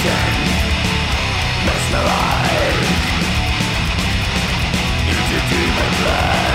prison Mesmerized Into demon land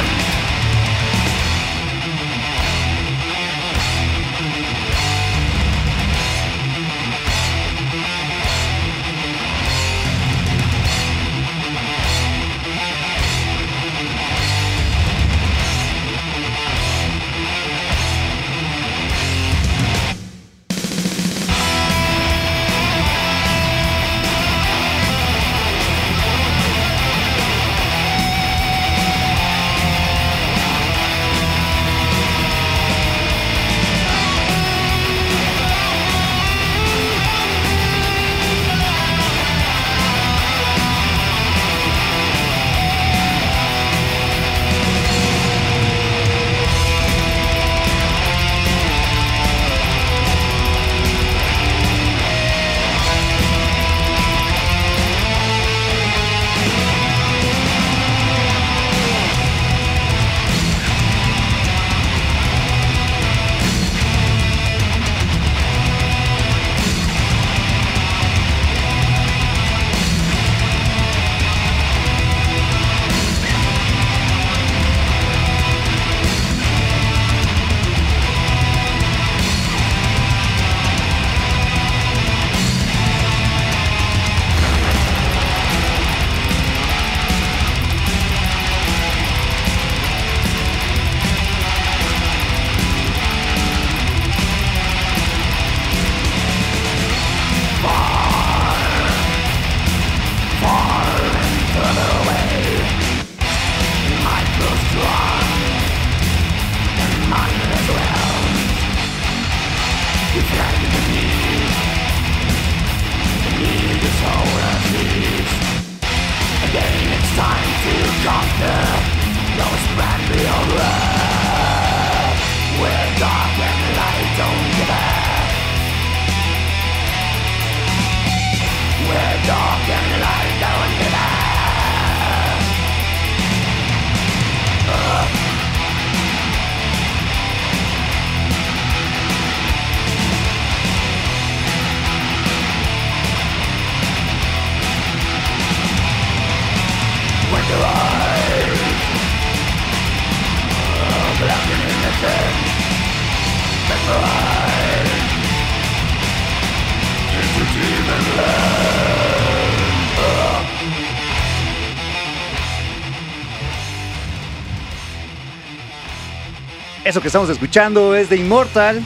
Eso que estamos escuchando es de Immortal.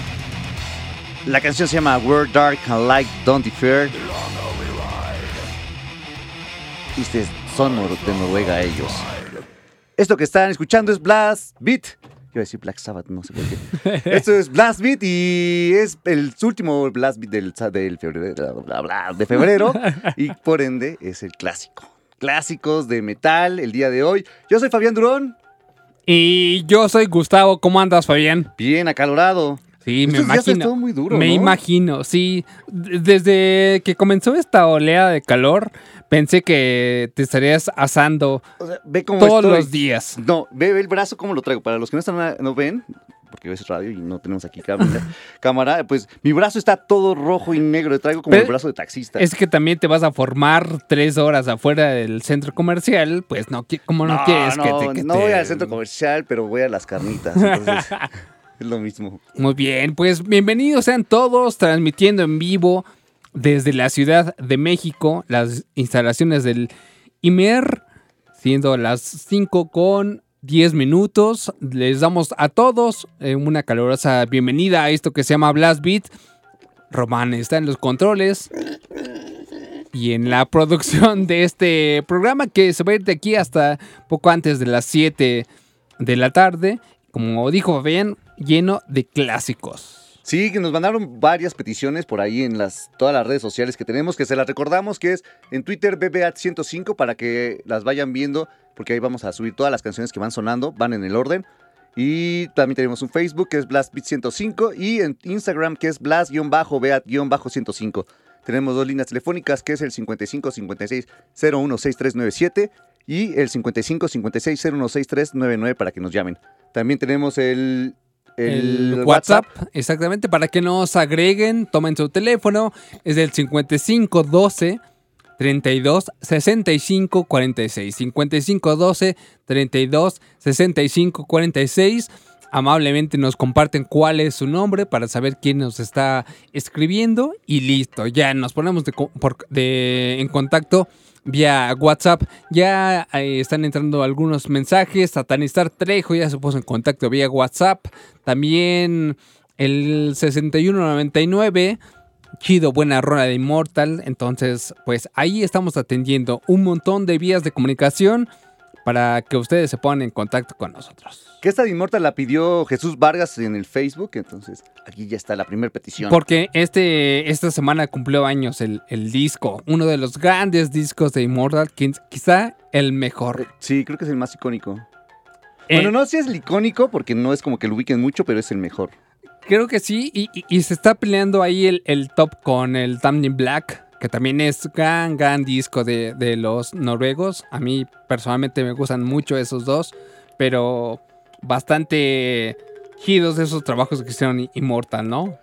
La canción se llama We're Dark and Light Don't Defer. Y son de Noruega ellos. Esto que están escuchando es Blast Beat. Iba a decir Black Sabbath, no sé por qué. Esto es Blast Beat y es el último Blast Beat del, del febrero, bla, bla, de febrero. Y por ende es el clásico. Clásicos de metal el día de hoy. Yo soy Fabián Durón. Y yo soy Gustavo. ¿Cómo andas, Fabián? Bien acalorado. Sí, me Estos imagino. muy duro, me ¿no? imagino, sí. Desde que comenzó esta oleada de calor, pensé que te estarías asando O sea, ve cómo todos estoy. los días. No, ve, ve el brazo cómo lo traigo. Para los que no están no ven, porque ves radio y no tenemos aquí cámara, cámara, pues mi brazo está todo rojo y negro. Traigo como Pero el brazo de taxista. Es que también te vas a formar tres horas afuera del centro comercial, pues no, como no, quieres que te... que no te- voy al centro comercial, pero voy a las carnitas. Entonces, es lo mismo. Muy bien, pues bienvenidos sean todos transmitiendo en vivo desde la Ciudad de México, las instalaciones del IMER, siendo las 5 con 10 minutos. Les damos a todos eh, una calurosa bienvenida a esto que se llama Blast Beat. Román está en los controles y en la producción de este programa que se va a ir de aquí hasta poco antes de las 7 de la tarde. Como dijo Fabián, lleno de clásicos. Sí, que nos mandaron varias peticiones por ahí en las, todas las redes sociales que tenemos, que se las recordamos, que es en Twitter BBAT105 para que las vayan viendo, porque ahí vamos a subir todas las canciones que van sonando, van en el orden. Y también tenemos un Facebook que es BlastBeat105 y en Instagram que es Blast-Beat-105. Tenemos dos líneas telefónicas que es el 55 56 016397 y el 55 56 016399 para que nos llamen. También tenemos el, El, WhatsApp, exactamente, para que nos agreguen, tomen su teléfono, es del 5512 32 65 46. 5512 32 65 46. Amablemente nos comparten cuál es su nombre para saber quién nos está escribiendo y listo, ya nos ponemos de, co- por- de- en contacto vía WhatsApp. Ya eh, están entrando algunos mensajes. Satanistar Trejo ya se puso en contacto vía WhatsApp. También el 6199. Chido, buena rola de Immortal. Entonces, pues ahí estamos atendiendo un montón de vías de comunicación para que ustedes se pongan en contacto con nosotros. Que esta de Inmortal la pidió Jesús Vargas en el Facebook, entonces aquí ya está la primera petición. Porque este, esta semana cumplió años el, el disco, uno de los grandes discos de Immortal, quizá el mejor. Sí, creo que es el más icónico. Eh, Bueno, no sé si es el icónico porque no es como que lo ubiquen mucho, pero es el mejor. Creo que sí, y, y- y se está peleando ahí el, el top con el Tamnin Black, que también es gran, gran disco de, de los noruegos. A mí personalmente me gustan mucho esos dos, pero bastante chidos esos trabajos que hicieron Immortal, ¿no?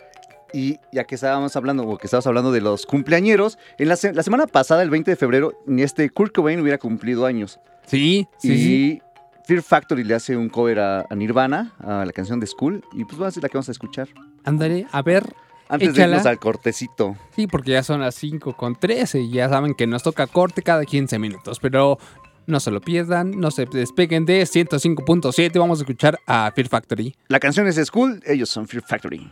Y ya que estábamos hablando, o que estábamos hablando de los cumpleañeros, en la, se- la semana pasada, el 20 de febrero, este Kurt Cobain hubiera cumplido años. Sí, sí, y sí. Fear Factory le hace un cover a, a Nirvana, a la canción de School, y pues va a ser la que vamos a escuchar. Andaré, a ver, Antes de irnos al cortecito. Sí, porque ya son las 5 con 13 y ya saben que nos toca corte cada 15 minutos, pero no se lo pierdan, no se despeguen de 105.7, vamos a escuchar a Fear Factory. La canción es School, ellos son Fear Factory.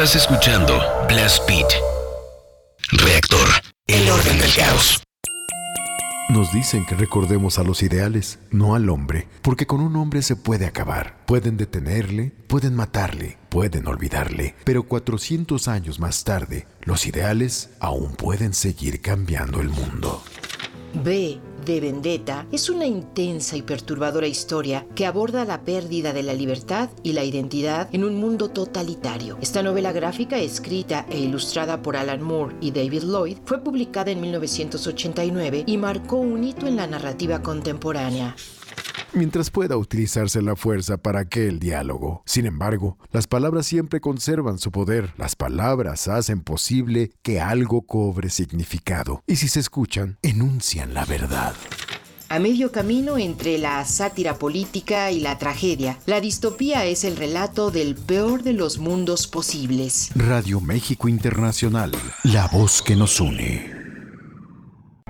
Estás escuchando Blast Beat. Reactor. El orden del caos. Nos dicen que recordemos a los ideales, no al hombre, porque con un hombre se puede acabar. Pueden detenerle, pueden matarle, pueden olvidarle, pero 400 años más tarde, los ideales aún pueden seguir cambiando el mundo. B de Vendetta es una intensa y perturbadora historia que aborda la pérdida de la libertad y la identidad en un mundo totalitario. Esta novela gráfica, escrita e ilustrada por Alan Moore y David Lloyd, fue publicada en 1989 y marcó un hito en la narrativa contemporánea mientras pueda utilizarse la fuerza para aquel diálogo. Sin embargo, las palabras siempre conservan su poder. Las palabras hacen posible que algo cobre significado. Y si se escuchan, enuncian la verdad. A medio camino entre la sátira política y la tragedia, la distopía es el relato del peor de los mundos posibles. Radio México Internacional, la voz que nos une.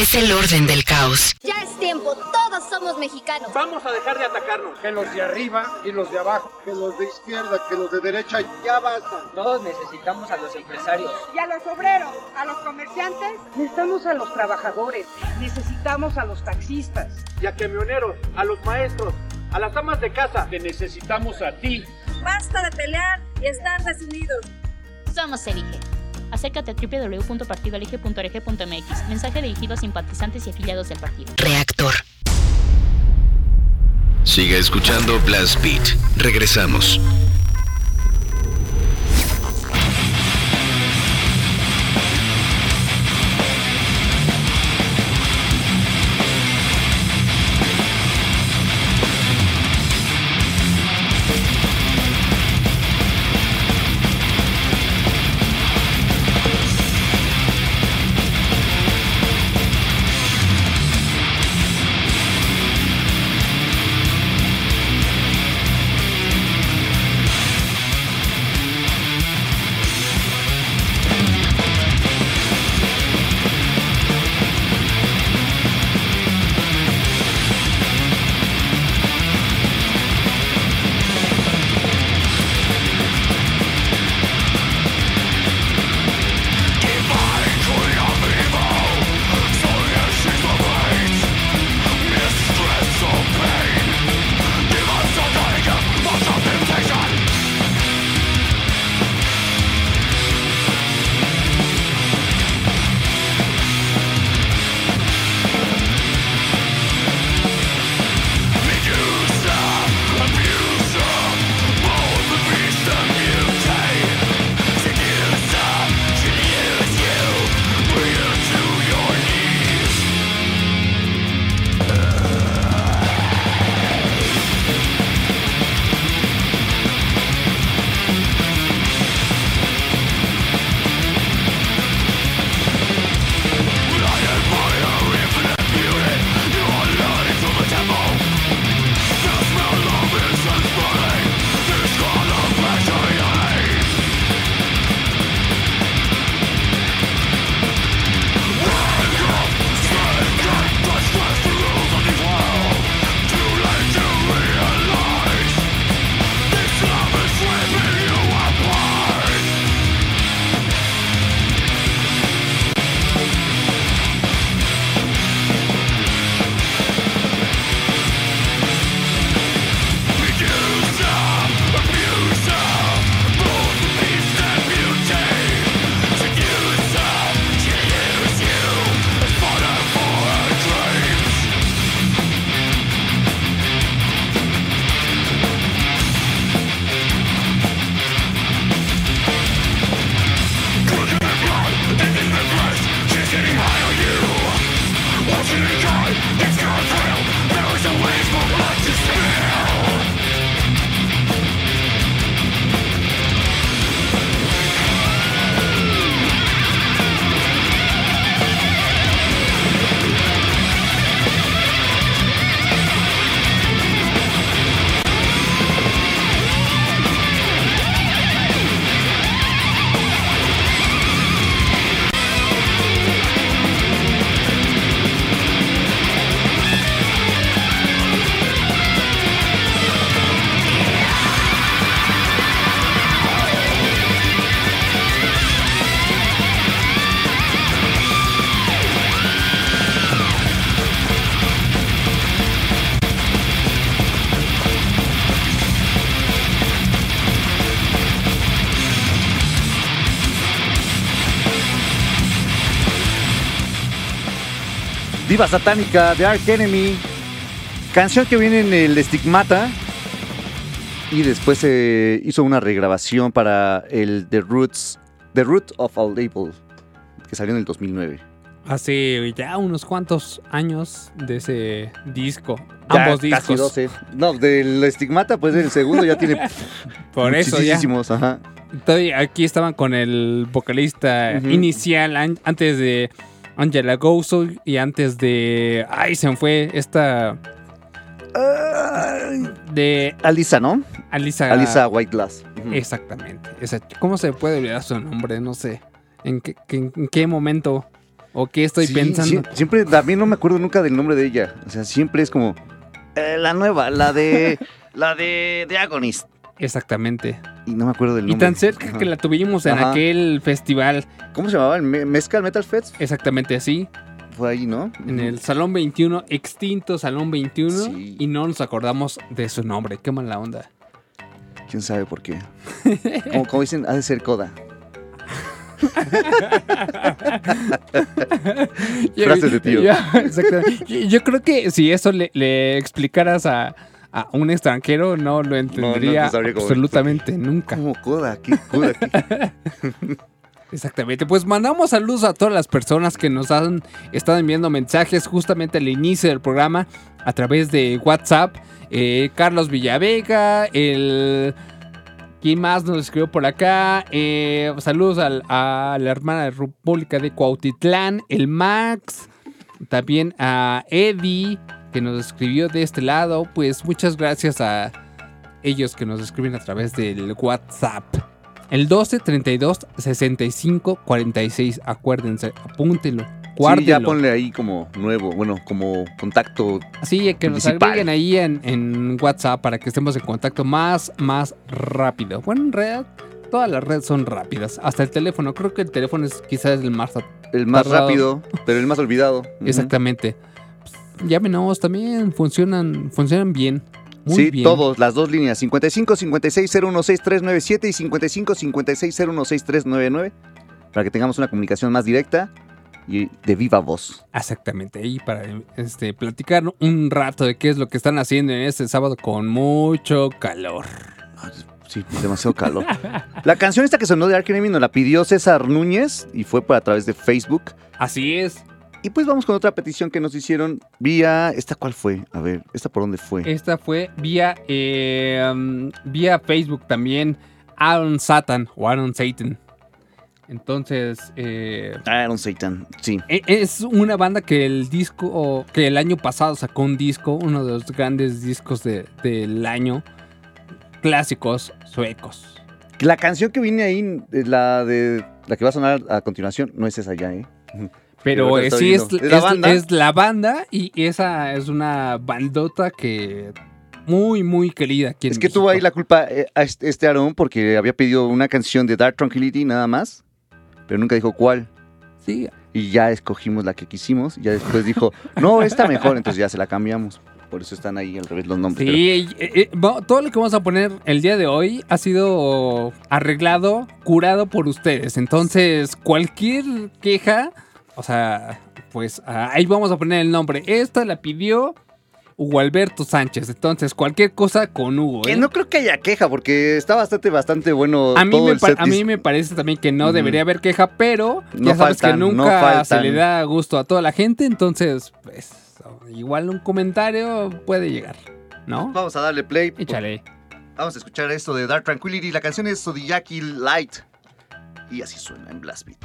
Es el orden del caos. Ya es tiempo, todos somos mexicanos. Vamos a dejar de atacarnos. Que los de arriba y los de abajo. Que los de izquierda, que los de derecha, ya basta. Todos necesitamos a los empresarios. Y a los obreros, a los comerciantes. Necesitamos a los trabajadores. Necesitamos a los taxistas. Y a camioneros, a los maestros, a las amas de casa. Te necesitamos a ti. Basta de pelear y estar desunidos. Somos Elige Acércate a www.partidoelige.org.mx. Mensaje dirigido a simpatizantes y afiliados del partido. Reactor. Sigue escuchando Blast Beat. Regresamos. Viva Satánica de Ark Enemy. Canción que viene en el Stigmata. Y después se hizo una regrabación para el The Roots, The Root of All Evil, que salió en el 2009. Hace ya unos cuantos años de ese disco. Ya Ambos casi discos. 12. No, del Stigmata, pues el segundo ya tiene Por eso ya. ajá. Todavía aquí estaban con el vocalista inicial an- antes de Angela Gozo y antes de. Ay, se me fue esta. De Alisa, ¿no? Alisa. Alisa White Glass. Ujú. Exactamente. esa- ¿Cómo se puede olvidar su nombre? No sé. ¿En qué, en qué momento o qué estoy Sí, pensando? siempre, también no me acuerdo nunca del nombre de ella. O sea, siempre es como eh, la nueva, la de la de The Agonist. Exactamente. Y no me acuerdo del Y nombre. tan cerca Ajá. que la tuvimos en Ajá. aquel festival. ¿Cómo se llamaba? ¿El Me- Mezcal Metal Fest? Exactamente así. Fue ahí, ¿no? En el Salón 21, extinto Salón 21. Sí. Y no nos acordamos de su nombre. Qué mala onda. ¿Quién sabe por qué? como, como dicen, ha de ser Coda. Frases de tío. Yo, exactamente. Yo- yo creo que si eso le, le explicaras a, a un extranjero, no lo entendería no absolutamente nunca. Como Coda, ¿qué Coda? Exactamente. Pues mandamos saludos a todas las personas que nos han estado enviando mensajes justamente al inicio del programa a través de WhatsApp. Eh, Carlos Villavega, el... ¿Quién más nos escribió por acá? Eh, saludos al- a la hermana de República de Cuautitlán, el Max. También a Eddie, que nos escribió de este lado. Pues muchas gracias a ellos que nos escriben a través del WhatsApp. El 12 32 65 46. Acuérdense, apúntenlo. Sí, ya Guárdenlo. ponle ahí como nuevo, bueno, como contacto. Así que nos principal. agreguen ahí en, en WhatsApp para que estemos en contacto más, más rápido. Bueno, en realidad, todas las redes son rápidas. Hasta el teléfono. Creo que el teléfono es quizás el más El más tardado. rápido, pero el más olvidado. Exactamente. Llámenos también. Funcionan, funcionan bien. Muy sí, bien. todos, las dos líneas, 55 56 016397 y 55 56 016399, para que tengamos una comunicación más directa y de viva voz. Exactamente, ahí para este, platicar un rato de qué es lo que están haciendo en este sábado con mucho calor. Sí, demasiado calor. la canción esta que sonó de Ark Enemy nos la pidió César Núñez y fue por a través de Facebook. Así es. Y pues vamos con otra petición que nos hicieron vía. ¿Esta cuál fue? A ver, ¿esta por dónde fue? Esta fue vía, eh, um, vía Facebook también, Aaron Satan o Aaron Satan. Entonces, eh, Aaron Satan, sí. e- es una banda que el disco, o que el año pasado sacó un disco, uno de los grandes discos de- del año, clásicos suecos. La canción que viene ahí, eh, la de la que va a sonar a continuación, no es esa ya, ¿eh? Pero eh, sí es, viendo. es- la banda? es la banda y esa es una bandota que muy, muy querida. Aquí en Es que tuvo México. ahí la culpa eh, a este este Aaron porque había pedido una canción de Dark Tranquility nada más, pero nunca dijo cuál. Sí. Y ya escogimos la que quisimos. Ya después dijo, no, esta mejor, entonces ya se la cambiamos. Por eso están ahí al revés los nombres. pero- Sí, eh, eh, va- todo lo que vamos a poner el día de hoy ha sido arreglado, curado por ustedes. Entonces, cualquier queja, o sea, pues ah, ahí vamos a poner el nombre. Esta la pidió Hugo Alberto Sánchez. Entonces, cualquier cosa con Hugo. Que ¿eh? no creo que haya queja, porque está bastante, bastante bueno A mí, todo me el pa- a setlist. mí me parece también que no debería haber queja, pero No ya sabes faltan, que nunca se le da gusto a toda la gente, entonces, pues, igual un comentario puede llegar, ¿no? Vamos a darle play. Échale. Vamos a escuchar esto de Dark Tranquility. La canción es Zodiac Light. Y así suena en Blast Beat.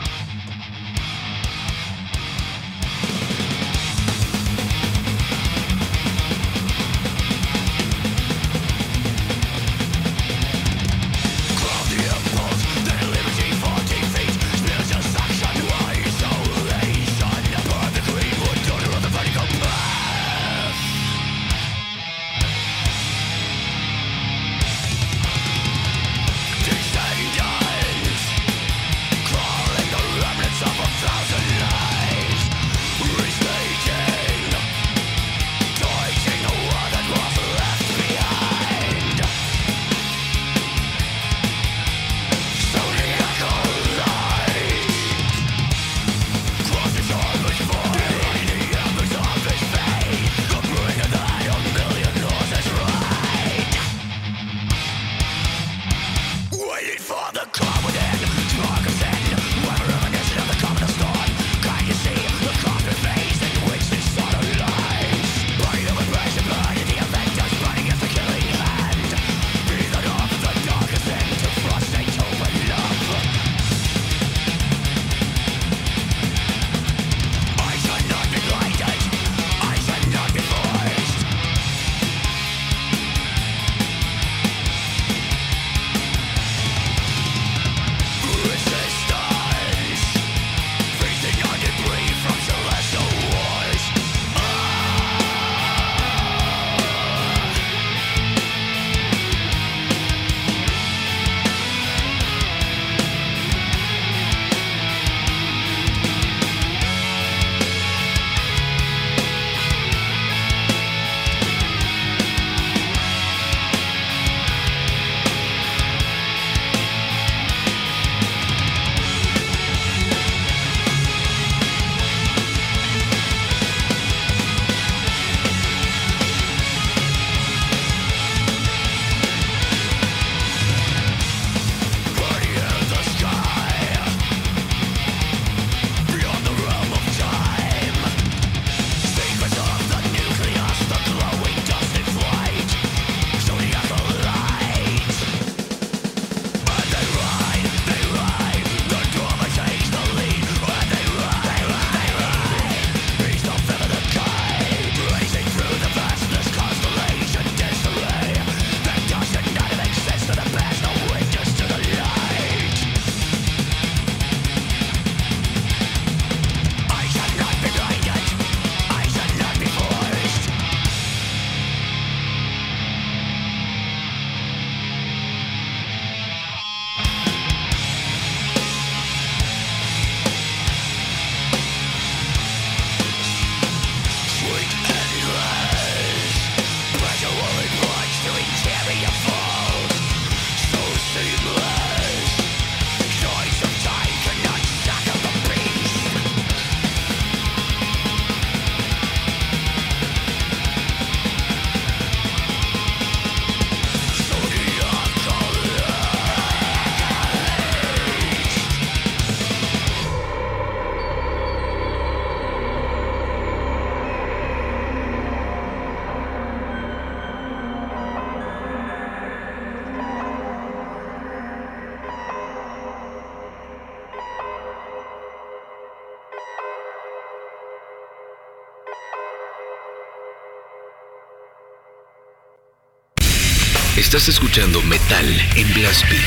Estás escuchando Metal en Blast Beat.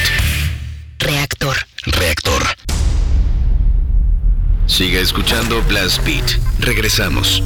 Reactor. Reactor. Siga escuchando Blast Beat. Regresamos.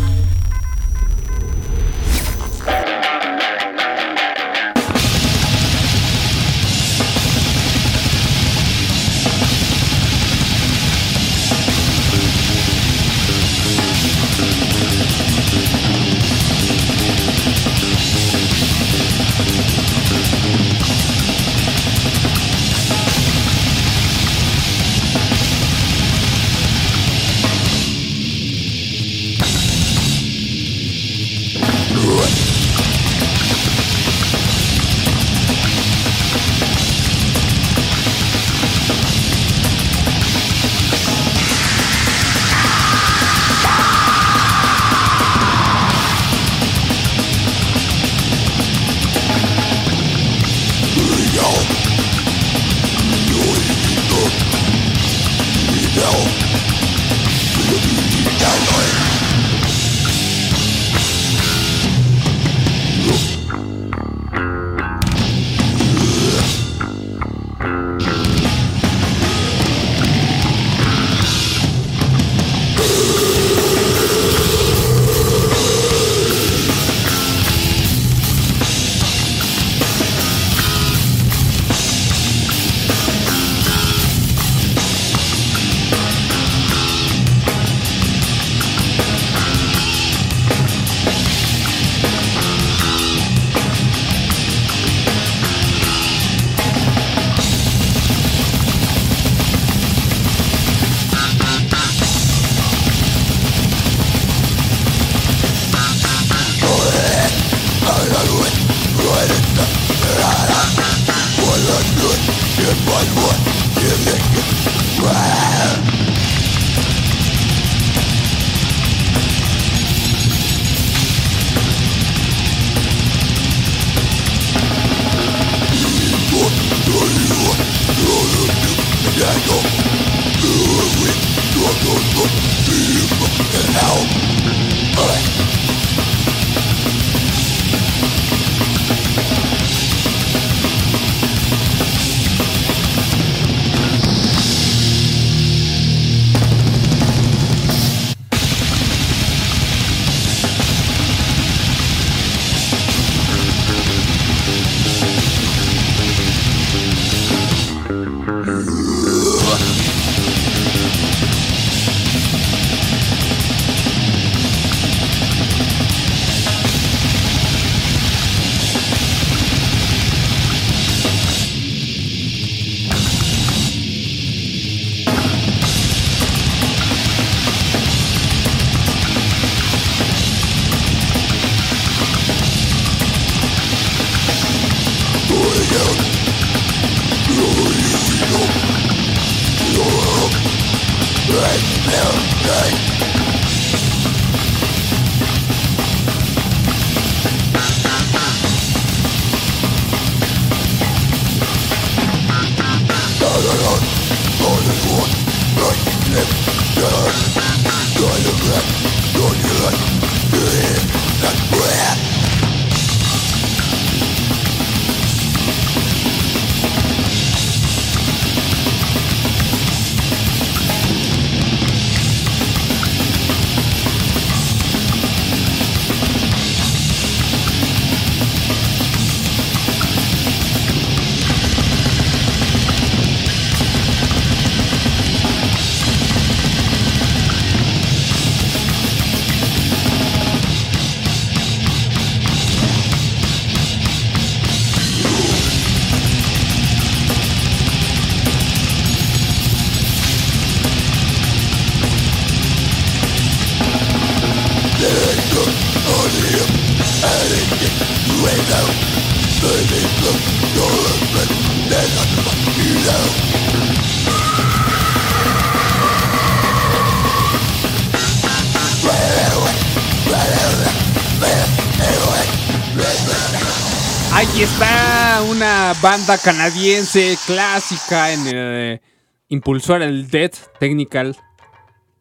Ahí está una banda canadiense clásica en eh, impulsor el Death Technical,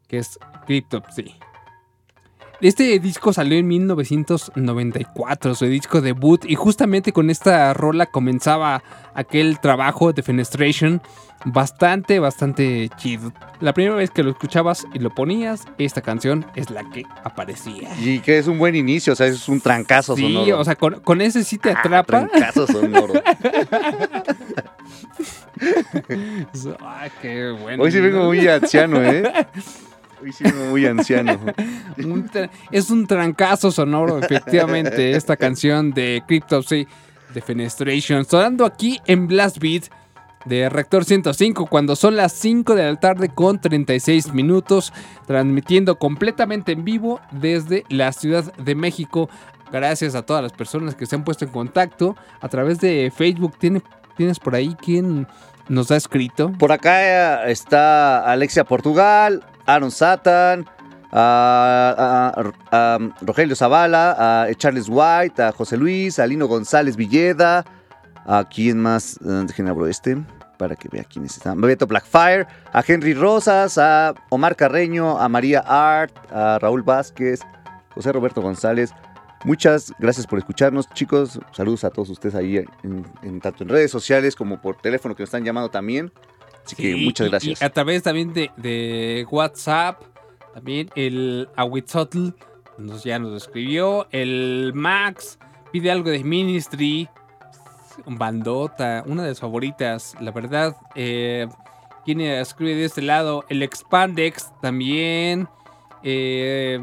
que es Cryptopsy. Este disco salió en 1994, su disco debut, y justamente con esta rola comenzaba aquel trabajo de Fenestration bastante, bastante chido. La primera vez que lo escuchabas y lo ponías, esta canción es la que aparecía. Y que es un buen inicio, o sea, es un trancazo Sí, sonoro. o sea, con, con ese sí te Ah, atrapa. trancazo sonoro. Ah, qué bueno. Hoy sí vengo muy anciano, ¿eh? Hoy sí muy anciano. Un es un trancazo sonoro, efectivamente, esta canción de Cryptopsy de Fenestration, sonando aquí en Blast Beat de Rector 105, cuando son las 5 de la tarde con 36 minutos, transmitiendo completamente en vivo desde la Ciudad de México. Gracias a todas las personas que se han puesto en contacto a través de Facebook. ¿Tiene- ¿Tienes por ahí quien nos ha escrito? Por acá eh, está Alexia Portugal, Aaron Satan, a, a Rogelio Zavala, a Charles White, a José Luis, a Lino González Villeda, a quién más, Eh, dejen abro este para que vea quiénes están. Beto Blackfire, a Henry Rosas, a Omar Carreño, a María Art, a Raúl Vázquez, José Roberto González. Muchas gracias por escucharnos, chicos. Saludos a todos ustedes ahí, en, en- tanto en redes sociales como por teléfono que nos están llamando también. Así que muchas gracias. Y a través también de, de WhatsApp, también el Awitzotl nos, ya nos escribió. El Max pide algo de Ministry. Bandota, una de sus favoritas, la verdad. Eh, ¿Quién escribe de este lado? El Expandex también. eh,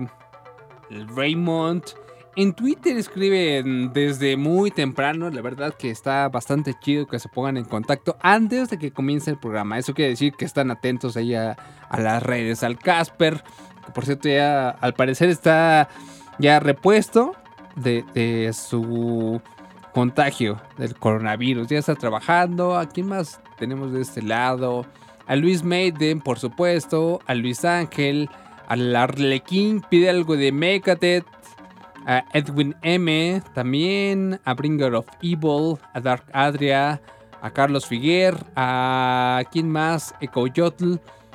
el Raymond. En Twitter escriben desde muy temprano, la verdad que está bastante chido que se pongan en contacto antes de que comience el programa. Eso quiere decir que están atentos ahí a, las redes. Al Casper, que por cierto ya al parecer está ya repuesto de, su contagio del coronavirus. Ya está trabajando. ¿A quién más tenemos de este lado? A Luis Maiden, por supuesto. A Luis Ángel. Al Arlequín pide algo de Megadeth a Edwin M, también a Bringer of Evil, a Dark Adria, a Carlos Figuer, a quién más, Ecoyotl,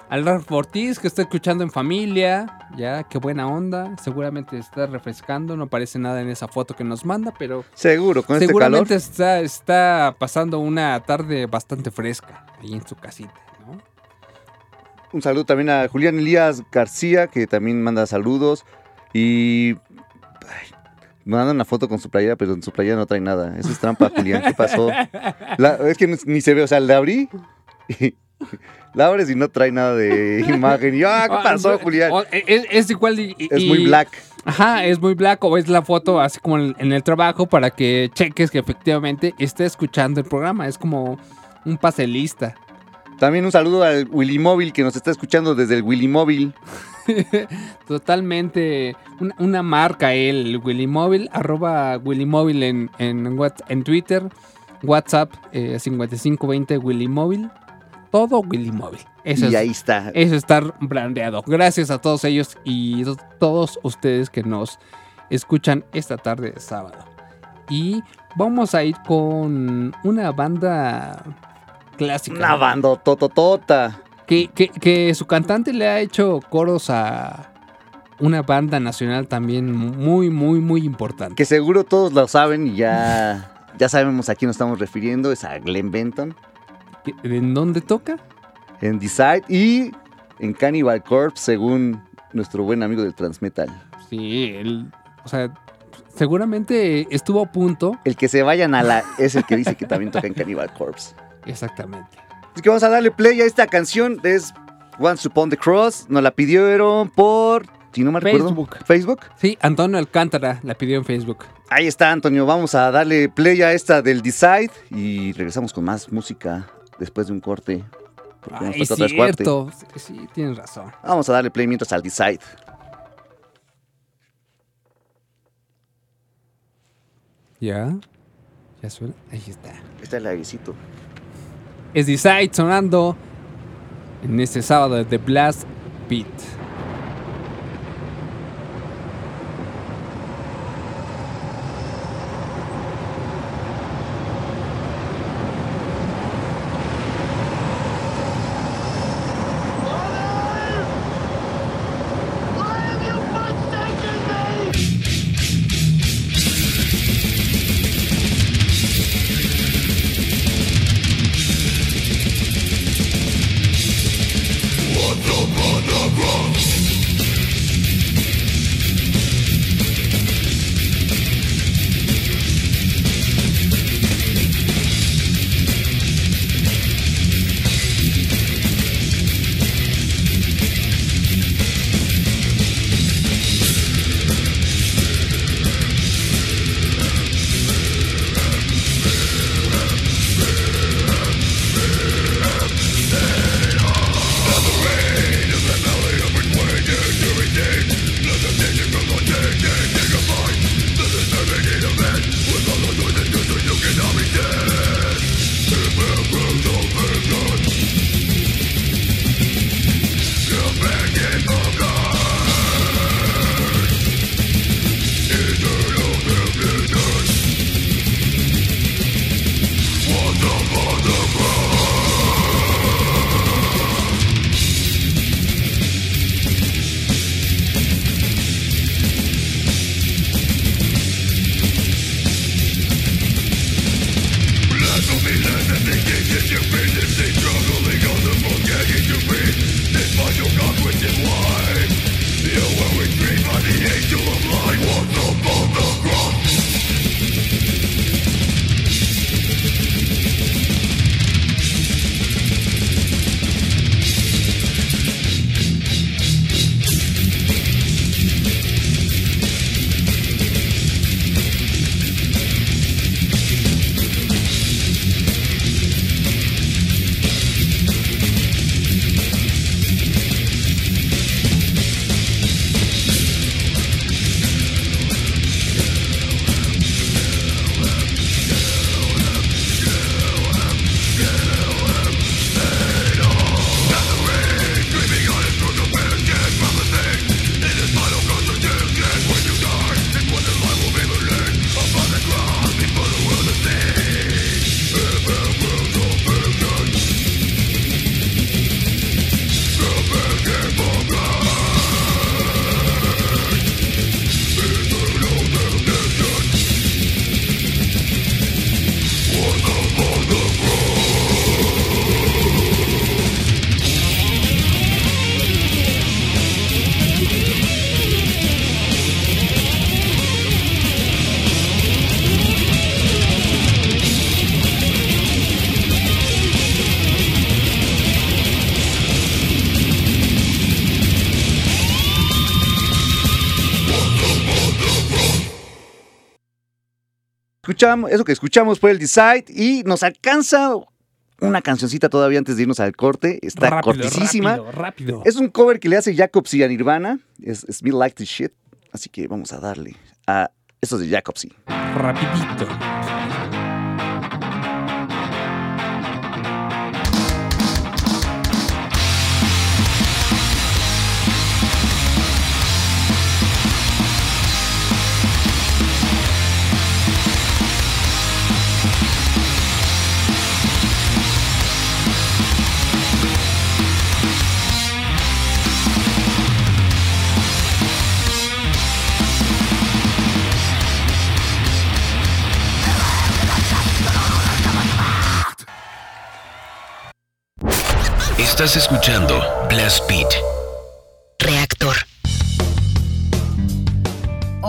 al Ralph Ortiz que está escuchando en familia, ya, qué buena onda, seguramente está refrescando, no parece nada en esa foto que nos manda, pero Seguro, con este calor. seguramente está, está pasando una tarde bastante fresca ahí en su casita, ¿no? Un saludo también a Julián Elías García, que también manda saludos. Y. ay, me manda una foto con su playera, pero en su playera no trae nada. Eso es trampa, Julián. ¿Qué pasó? La- es que ni se ve, o sea, la abrí. y la abres y no trae nada de imagen. Y yo, ah, ¿qué pasó, Julián? O- Es, es igual y- y- Es muy black. Ajá, es muy black o es la foto así como en, en el trabajo para que cheques que efectivamente esté escuchando el programa. Es como un paselista. También un saludo al Willy Móvil, que nos está escuchando desde el Willy Móvil. Totalmente una, una marca él, el Willy Móvil, arroba Willy Móvil en, en, en Twitter, WhatsApp eh, 5520 Willy Móvil, todo Willy Móvil. Eso y es- ahí está. Eso está brandeado. Gracias a todos ellos y to- todos ustedes que nos escuchan esta tarde de sábado. Y vamos a ir con una banda clásica. Una banda tototota. Que, que- que su cantante le ha hecho coros a una banda nacional también muy, muy, muy importante. Que seguro todos lo saben y ya, ya sabemos a quién nos estamos refiriendo. Es a Glenn Benton. ¿En dónde toca? En Decide y en Cannibal Corpse, según nuestro buen amigo del Transmetal. Sí, él, o sea, seguramente estuvo a punto. El que se vayan a la es el que dice que también toca en Cannibal Corpse. Exactamente. Así que vamos a darle play a esta canción. Es Once Upon the Cross. Nos la pidieron por. Si no me recuerdo. Facebook. Facebook. Sí, Antonio Alcántara la pidió en Facebook. Ahí está, Antonio. Vamos a darle play a esta del Decide. Y regresamos con más música después de un corte. Porque nos Ay, parte. cierto. Sí, sí, tienes razón. Vamos a darle play mientras al Decide. ¿Ya? ¿Ya suena? Ahí está. Está el avisito. Es Decide sonando en este sábado de The Blast Beat. Escuchamos, eso que escuchamos fue el Decide y nos alcanza una cancioncita todavía antes de irnos al corte. Está Rápido, cortísima. rápido, rápido. Es un cover que le hace Jacobsy a Nirvana. Es, es Me Like This Shit. Así que vamos a darle a eso de Jacobsy. Rapidito. Estás escuchando Blast Beat. Reactor.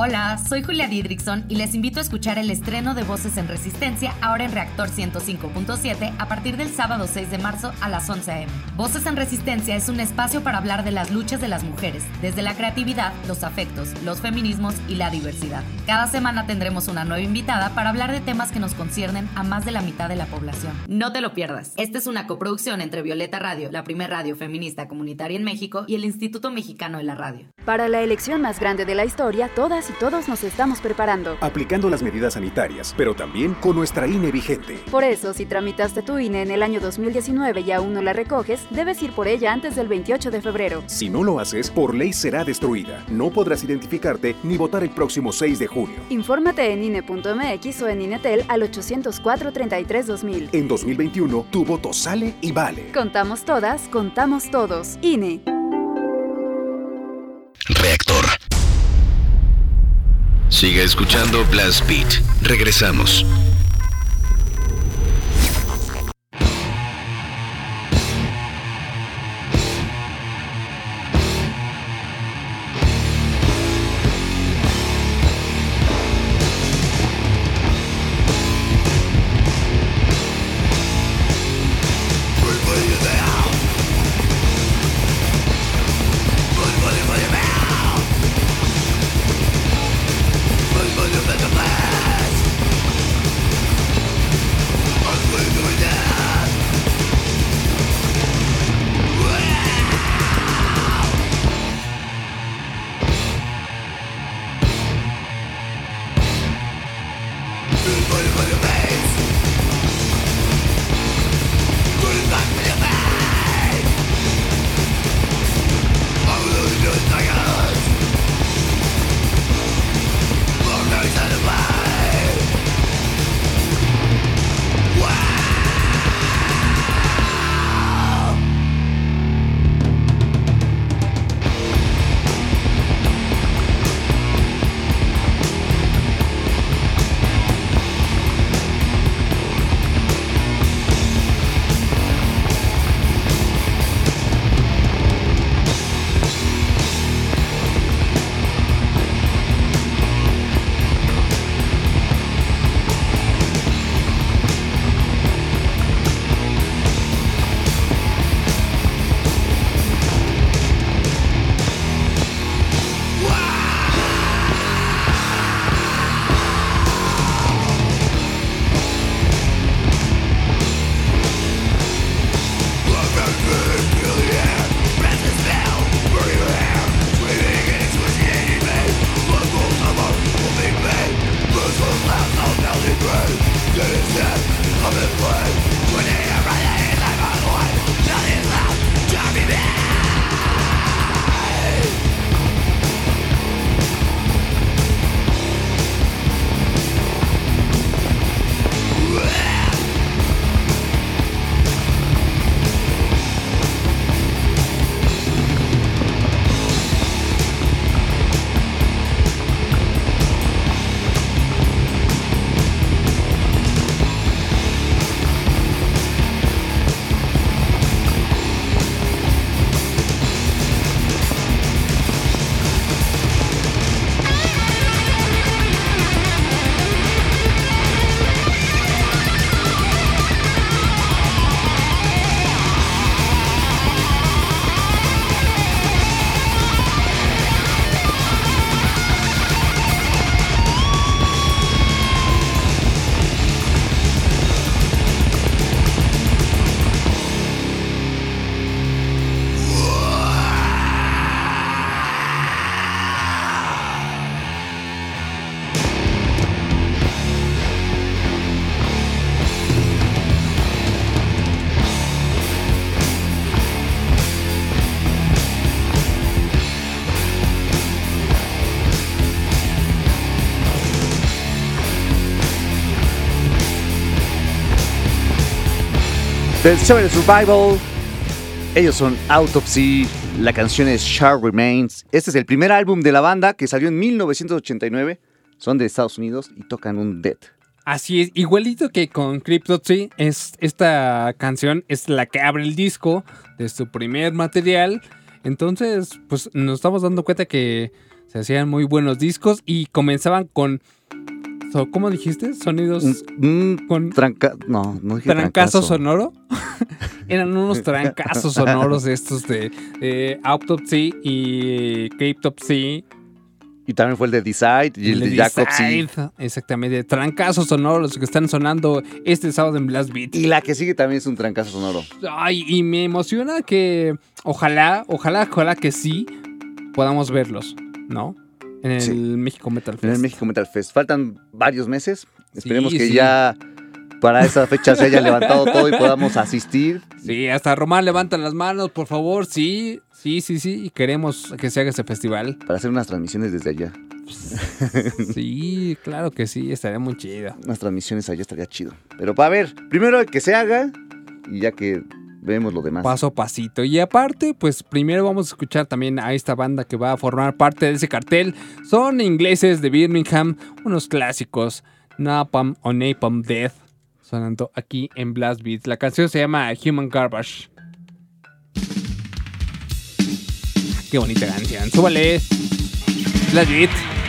Hola, soy Julia Didrikson y les invito a escuchar el estreno de Voces en Resistencia ahora en Reactor 105.7 a partir del sábado 6 de marzo a las 11 am. Voces en Resistencia es un espacio para hablar de las luchas de las mujeres, desde la creatividad, los afectos, los feminismos y la diversidad. Cada semana tendremos una nueva invitada para hablar de temas que nos conciernen a más de la mitad de la población. No te lo pierdas. Esta es una coproducción entre Violeta Radio, la primera radio feminista comunitaria en México, y el Instituto Mexicano de la Radio. Para la elección más grande de la historia, todas y todos nos estamos preparando. Aplicando las medidas sanitarias, pero también con nuestra INE vigente. Por eso, si tramitaste tu INE en el año 2019 y aún no la recoges, debes ir por ella antes del 28 de febrero. Si no lo haces, por ley será destruida. No podrás identificarte ni votar el próximo 6 de junio. Infórmate en INE.mx o en INETEL al 804-33-2000. En 2021, tu voto sale y vale. Contamos todas, contamos todos. INE. Sigue escuchando Blast Beat. Regresamos. Del Seven Survival. Ellos son Autopsy. La canción es Sharp Remains. Este es el primer álbum de la banda que salió en 1989. Son de Estados Unidos y tocan un death. Así es, igualito que con Cryptopsy, es, esta canción es la que abre el disco de su primer material. Entonces, pues nos estamos dando cuenta que se hacían muy buenos discos y comenzaban con so- ¿Cómo dijiste? Sonidos Mm, con Tranca no, no dije trancazo trancazo. sonoro. Eran unos trancazos sonoros estos de, de Autopsy y Cryptopsy Y también fue el de Decide y el, de Jacobsy. Exactamente, trancazos sonoros que están sonando este sábado en Blast Beat. Y la que sigue también es un trancazo sonoro. Ay, y me emociona que ojalá, ojalá, ojalá que sí podamos verlos, ¿no? En el Sí. México Metal Fest. En el México Metal Fest. Faltan varios meses. Esperemos Sí, que sí. ya para esa fecha se haya levantado todo y podamos asistir. Sí, hasta Román levanta las manos, por favor, sí, sí, sí, sí, y queremos que se haga ese festival. Para hacer unas transmisiones desde allá. Sí, claro que sí, estaría muy chido. Unas transmisiones allá estaría chido. Pero para ver, primero que se haga y ya que vemos lo demás. Paso a pasito. Y aparte, pues primero vamos a escuchar también a esta banda que va a formar parte de ese cartel. Son ingleses de Birmingham, unos clásicos, Napalm o Napalm Death, sonando aquí en Blast Beats. La canción se llama Human Garbage. Qué bonita canción. Súbale. Blast Beats.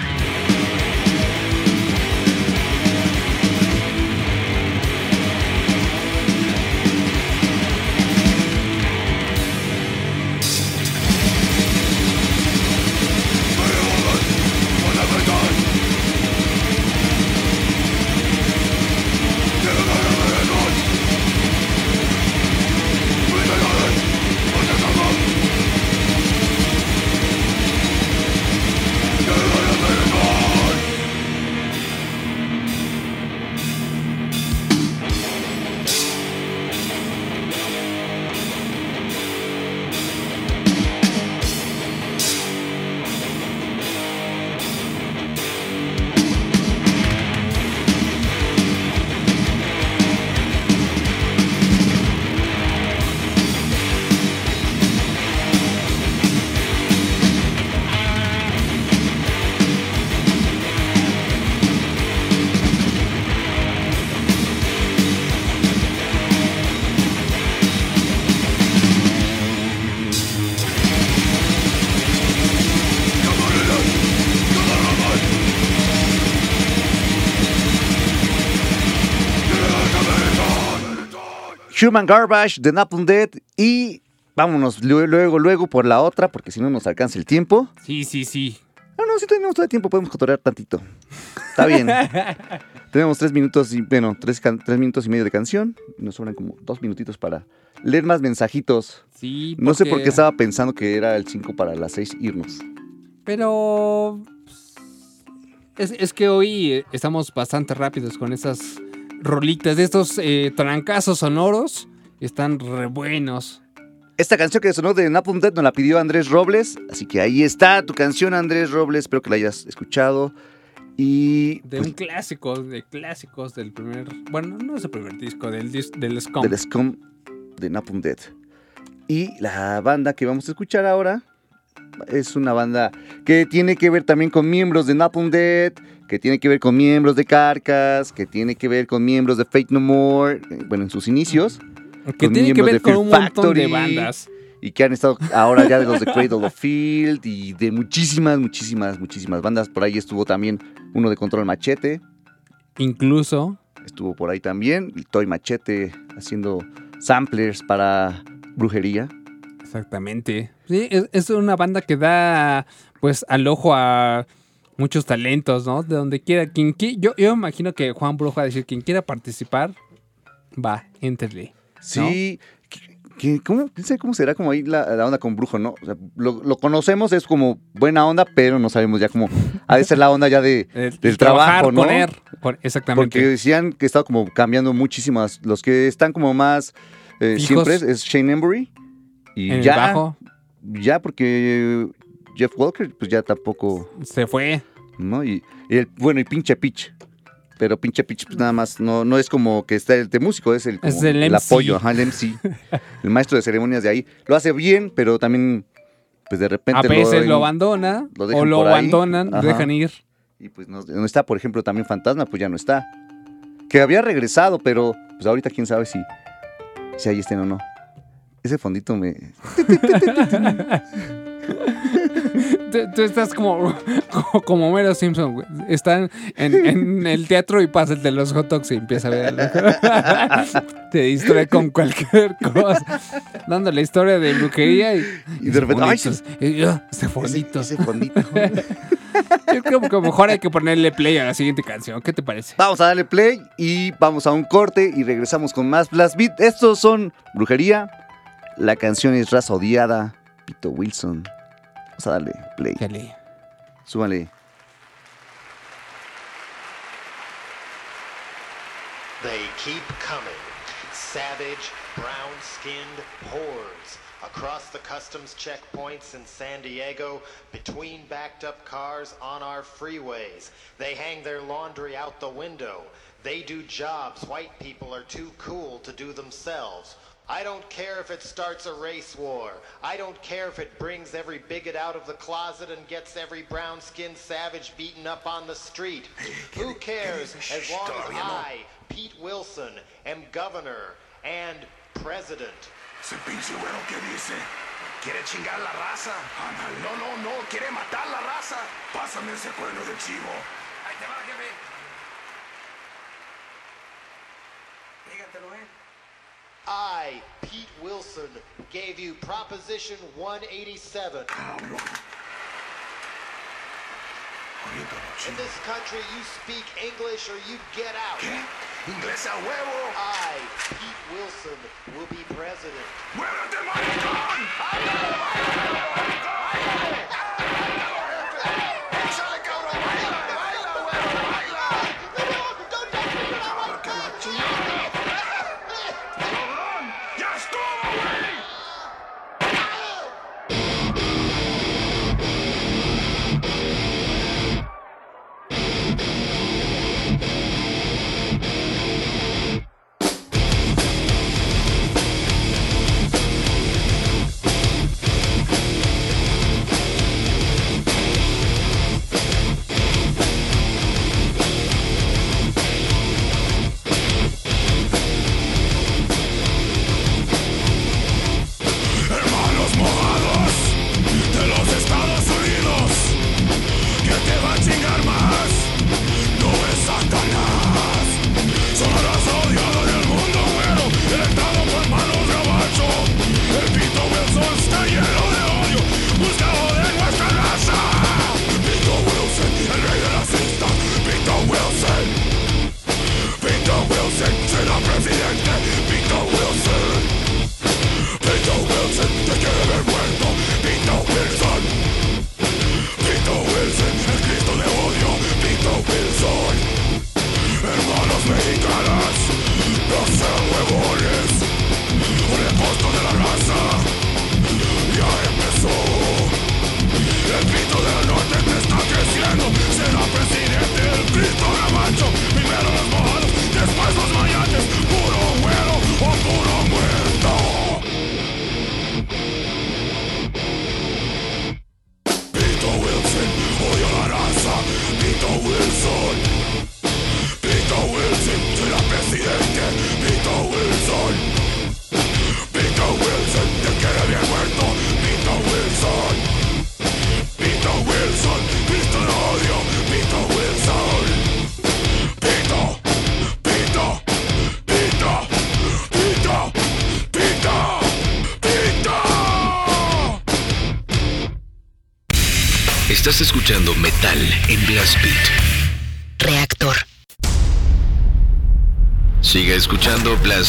Human Garbage de Napalm Dead y vámonos luego, luego, por la otra porque si no nos alcanza el tiempo. Sí, sí, sí. No, no, si tenemos todo el tiempo podemos cotorear tantito. Está bien. tenemos tres minutos y, bueno, tres, tres minutos y medio de canción. Nos sobran como dos minutitos para leer más mensajitos. Sí, No sé por porque- qué estaba pensando que era el 5 para las 6 irnos. Pero. Es, es que hoy estamos bastante rápidos con esas rolitas de estos eh, trancazos sonoros. Están re buenos. Esta canción que sonó de Napalm Death nos la pidió Andrés Robles, así que ahí está tu canción Andrés Robles, espero que la hayas escuchado. Y De pues, un clásico, de clásicos del primer. Bueno, no es el primer disco, del, del Scum. del Scum de Napalm Death. Y la banda que vamos a escuchar ahora es una banda que tiene que ver también con miembros de Napalm Death, que tiene que ver con miembros de Carcass, que tiene que ver con miembros de Fate No More, eh, bueno, en sus inicios. Que tiene que ver de con un montón de bandas. Y que han estado ahora ya de los de Cradle of Field y de muchísimas, muchísimas, muchísimas bandas. Por ahí estuvo también uno de Control Machete. Incluso. Estuvo por ahí también. el Toy Machete haciendo samplers para brujería. Exactamente. Sí, es, es una banda que da pues al ojo a muchos talentos, ¿no? De donde quiera. Quien, qui- yo, yo imagino que Juan Brujo va a decir, quien quiera participar, va, entrele. Sí. ¿cómo, cómo será como ahí la, la onda con Brujo, ¿no? O sea, lo, lo conocemos, es como buena onda, pero no sabemos ya cómo ha de ser la onda ya de, El- del trabajo, ¿no? con- exactamente. Porque decían que estaba como cambiando muchísimas. Los que están como más eh, siempre es- Shane Embury. Y En el ya, bajo. ya porque Jeff Walker, pues ya tampoco, Se fue. ¿no? Y, y el, bueno, y pinche Pitch. Pero pinche pitch pues, nada más, no, no es como que está el de músico, es el, como Es el MC. apoyo, ajá, el MC. el maestro de ceremonias de ahí. Lo hace bien, pero también, pues de repente A veces lo, lo abandona lo o lo abandonan, lo dejan ir. Y pues no, no está, por ejemplo, también Fantasma, pues ya no está. Que había regresado, pero pues ahorita quién sabe si, si ahí estén o no. Ese fondito me... Tú, tú estás como, como, Homero Simpson, güey. Están en, en el teatro y pasa el de los hot dogs y empieza a ver. Te distrae con cualquier cosa. Dando la historia de brujería y, Y de repente, ay, ese fondito. Ese fondito. Yo creo que mejor hay que ponerle play a la siguiente canción. ¿Qué te parece? Vamos a darle play y vamos a un corte y regresamos con más Blast Beat. Estos son Brujería. La canción es Raza Odiada, Pito Wilson. Vamos a darle play. Dale. Súbale. They keep coming. Savage, brown skinned hordes across the customs checkpoints in San Diego, between backed up cars on our freeways. They hang their laundry out the window. They do jobs white people are too cool to do themselves. I don't care if it starts a race war. I don't care if it brings every bigot out of the closet and gets every brown skinned savage beaten up on the street. Who cares as long as I, Pete Wilson, am governor and president? Ese pinche güero que dice, quiere chingar la raza. Ándale. No, no, no, quiere matar la raza. Pásame ese cuerno de chivo. Ahí te va, jefe. I, Pete Wilson, gave you Proposition 187. In this country, you speak English or you get out. Inglés a huevo. I, Pete Wilson, will be president. ¡Muévete, maricón! ¡Échale,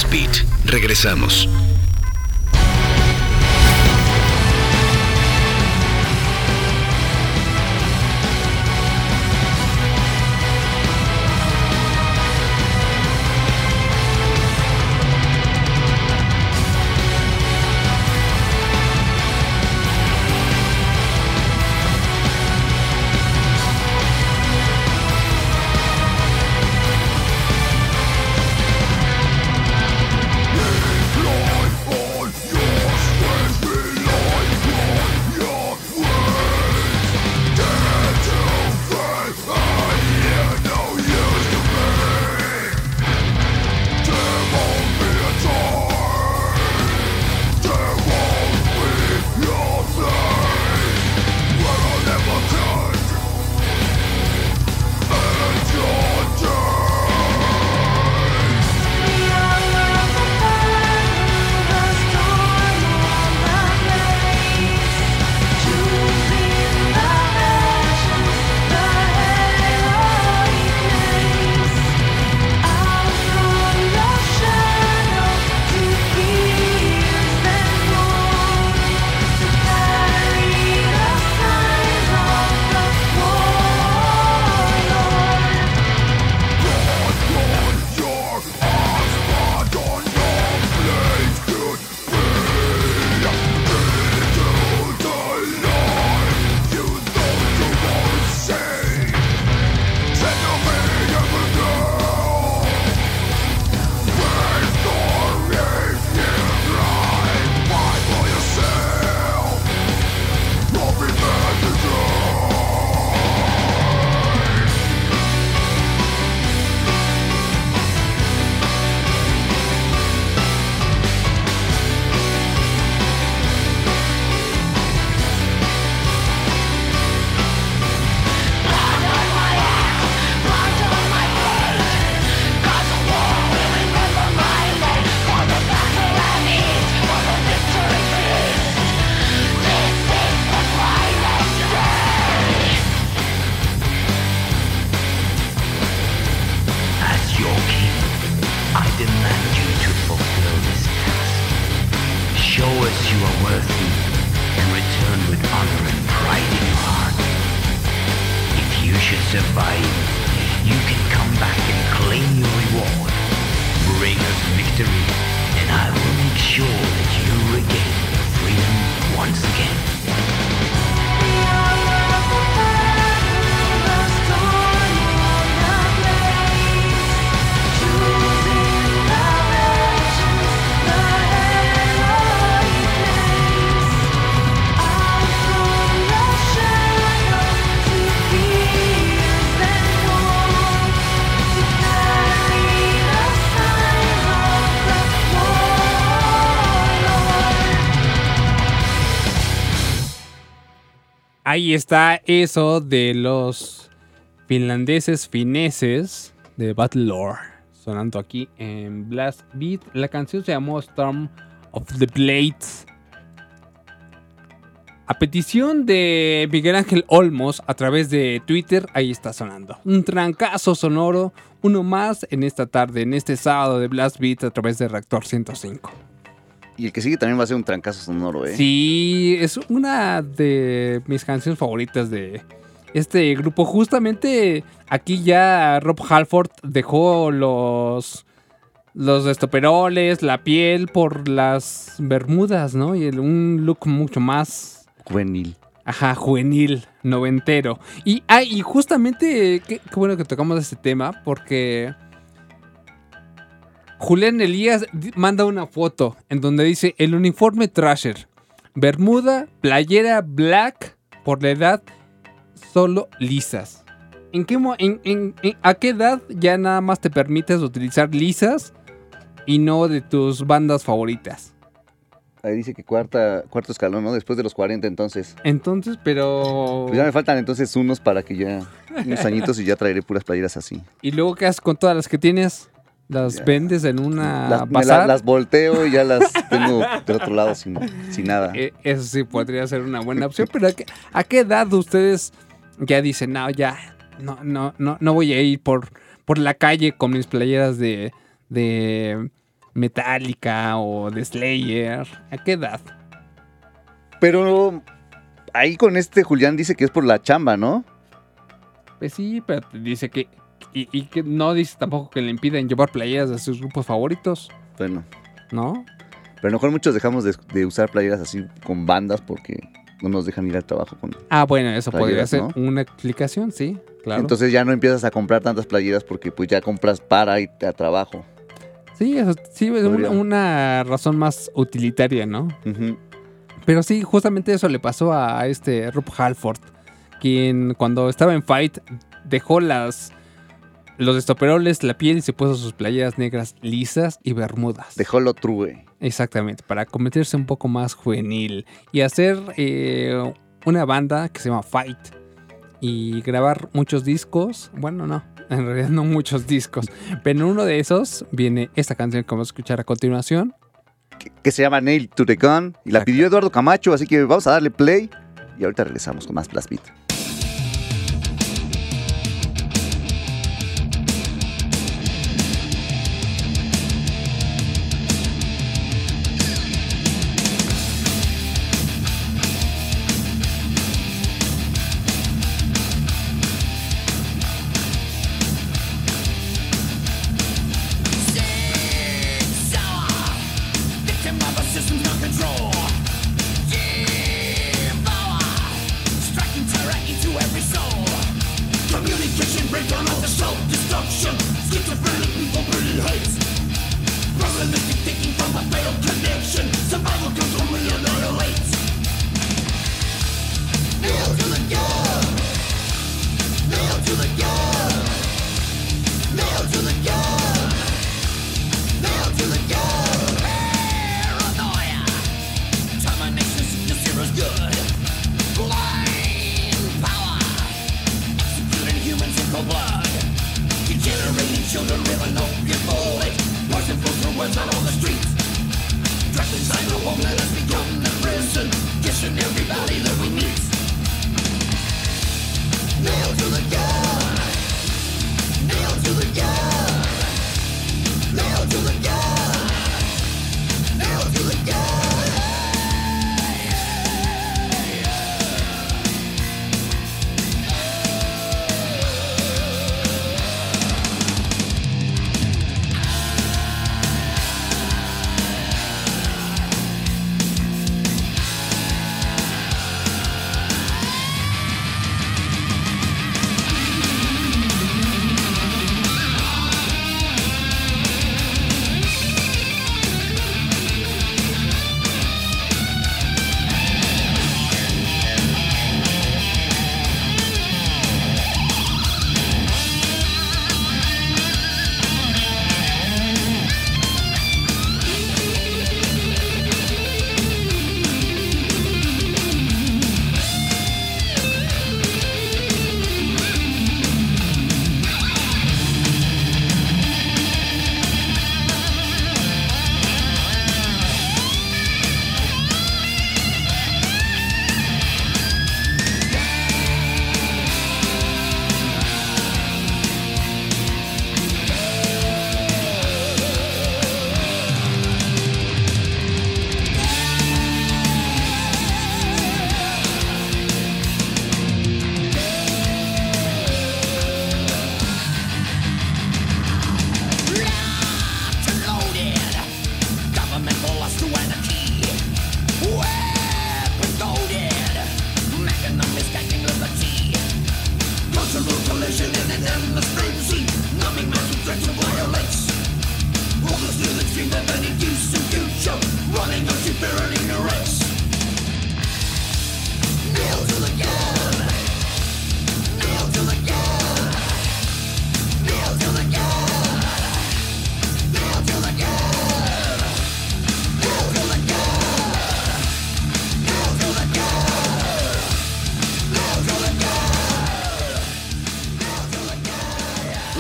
Beat. Regresamos. Ahí está eso de los finlandeses fineses de Battle. Sonando aquí en Blast Beat. La canción se llamó Storm of the Blades. A petición de Miguel Ángel Olmos a través de Twitter, ahí está sonando. Un trancazo sonoro, uno más en esta tarde, en este sábado de Blast Beat a través de Reactor 105. Y el que sigue también va a ser un trancazo sonoro, ¿eh? Sí, es una de mis canciones favoritas de este grupo. Justamente aquí ya Rob Halford dejó los los estoperoles, la piel por las bermudas, ¿no? Y el- un look mucho más Juvenil. Ajá, juvenil, noventero. Y, ah, y justamente, qué, qué bueno que tocamos este tema, porque Julián Elías manda una foto en donde dice el uniforme Trasher, bermuda, playera black, por la edad, solo lisas. ¿En qué, mo- en- en- en- ¿A qué edad ya nada más te permites utilizar lisas y no de tus bandas favoritas? Ahí dice que cuarta, cuarto escalón, ¿no? Después de los 40, entonces. Entonces, pero... Pues ya me faltan entonces unos para que ya. Unos añitos y ya traeré puras playeras así. ¿Y luego qué haces con todas las que tienes? ¿Las vendes en una Las, me bazar? la- las volteo y ya las tengo del otro lado sin, sin nada. Eh, eso sí podría ser una buena opción, pero ¿a qué, a qué edad ustedes ya dicen, no, ya, no, no, no, no voy a ir por, por la calle con mis playeras de, de Metallica o de Slayer? ¿A qué edad? Pero ahí con este Julián dice que es por la chamba, ¿no? Pues sí, pero dice que... Y, y que no dice tampoco que le impiden llevar playeras de sus grupos favoritos, Bueno. ¿no? Pero a lo mejor muchos dejamos de, de usar playeras así con bandas porque no nos dejan ir al trabajo con. Ah, bueno, eso podría ser ¿no? una explicación, sí, claro. Entonces ya no empiezas a comprar tantas playeras porque pues ya compras para ir a trabajo. Sí, eso, sí, es una, razón más utilitaria, ¿no? Pero sí, justamente eso le pasó a este Rob Halford, quien cuando estaba en Fight dejó las los estoperoles, la piel y se puso sus playeras negras lisas y bermudas. Dejó lo true. Exactamente, para convertirse un poco más juvenil y hacer eh, una banda que se llama Fight y grabar muchos discos. Bueno, no, en realidad no muchos discos, pero en uno de esos viene esta canción que vamos a escuchar a continuación. Que, que se llama Nail to the Gun y la pidió Eduardo Camacho, así que vamos a darle play y ahorita regresamos con más Blast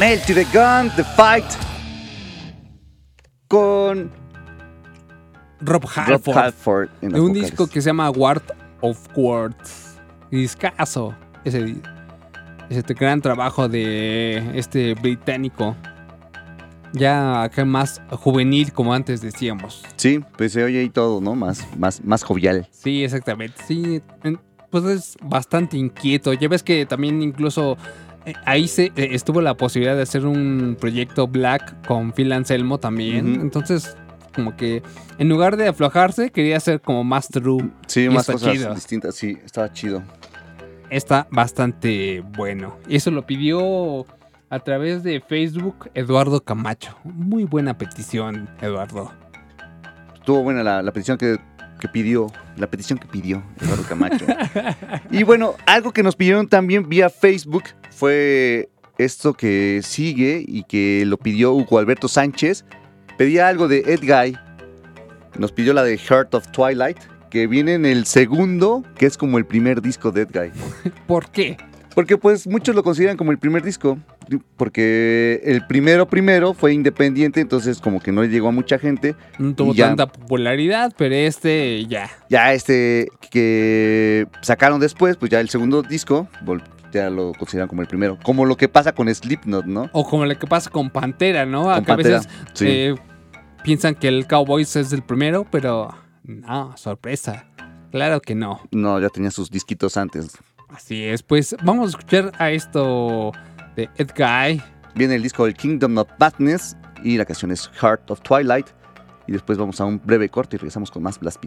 Nail to the Gun, The Fight. Con Rob Halford. Rob Halford en de las un vocales. disco que se llama Ward of Words. Discaso. Ese, ese gran trabajo de este británico. Ya acá más juvenil, como antes decíamos. Sí, pues se oye ahí todo, ¿no? Más, más, más jovial. Sí, exactamente. Sí, pues es bastante inquieto. Ya ves que también incluso ahí se, eh, estuvo la posibilidad de hacer un proyecto Black con Phil Anselmo también. Entonces, como que en lugar de aflojarse, quería hacer como más true. Sí, más cosas chido. distintas. Sí, estaba chido. Está bastante bueno. Y eso lo pidió a través de Facebook Eduardo Camacho. Muy buena petición, Eduardo. Estuvo buena la, la petición que, que pidió, la petición que pidió Eduardo Camacho. y bueno, algo que nos pidieron también vía Facebook fue esto que sigue y que lo pidió Hugo Alberto Sánchez. Pedía algo de Ed Guy. Nos pidió la de Heart of Twilight, que viene en el segundo, que es como el primer disco de Ed Guy. ¿Por qué? Porque pues muchos lo consideran como el primer disco, porque el primero primero fue independiente, entonces como que no llegó a mucha gente. No tuvo ya- tanta popularidad, pero este ya. Ya este que sacaron después, pues ya el segundo disco, ya lo consideran como el primero. Como lo que pasa con Slipknot, ¿no? O como lo que pasa con Pantera, ¿no? Acá a veces sí. eh, piensan que el Cowboys es el primero, pero no, sorpresa. Claro que no. No, ya tenía sus disquitos antes. Así es, pues vamos a escuchar a esto de Ed Guy. Viene el disco del Kingdom of Madness y la canción es Heart of Twilight. Y después vamos a un breve corte y regresamos con más Blast.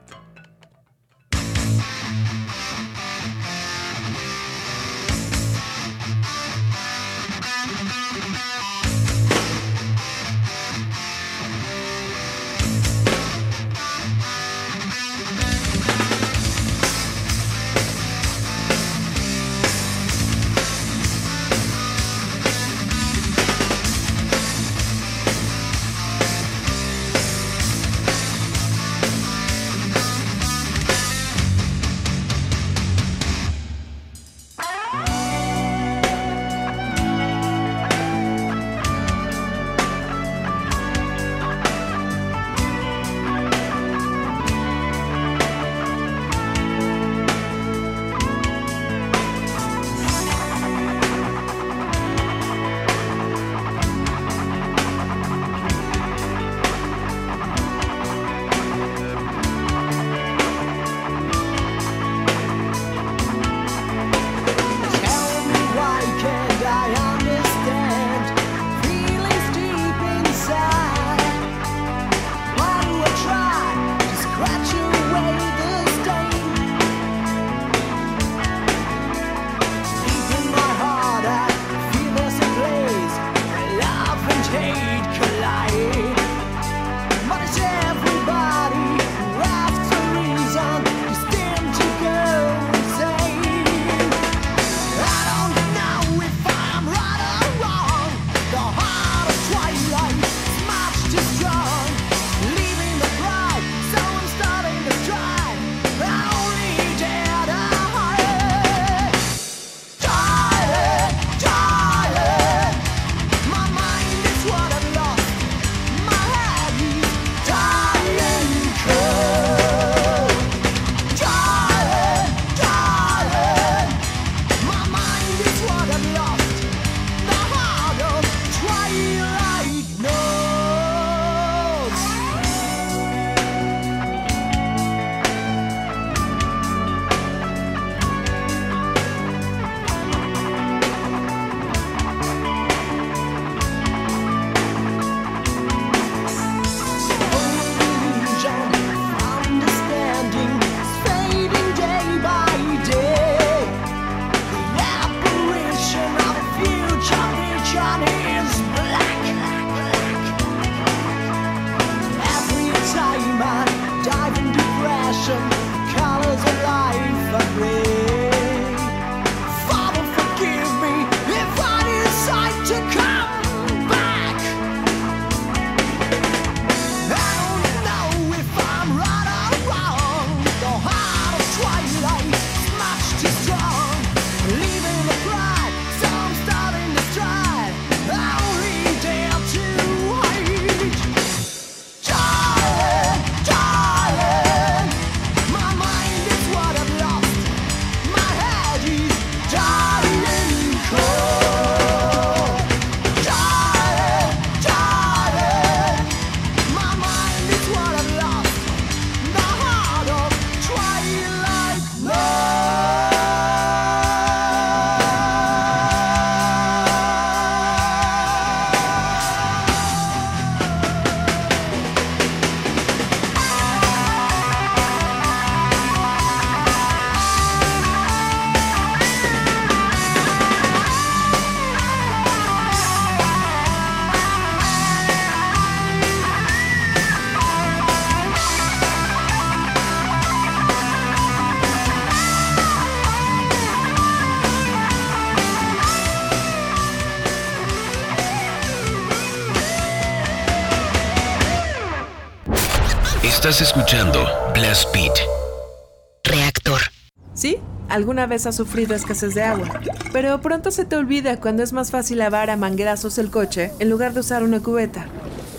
Alguna vez has sufrido escasez de agua, pero pronto se te olvida cuando es más fácil lavar a manguerazos el coche en lugar de usar una cubeta.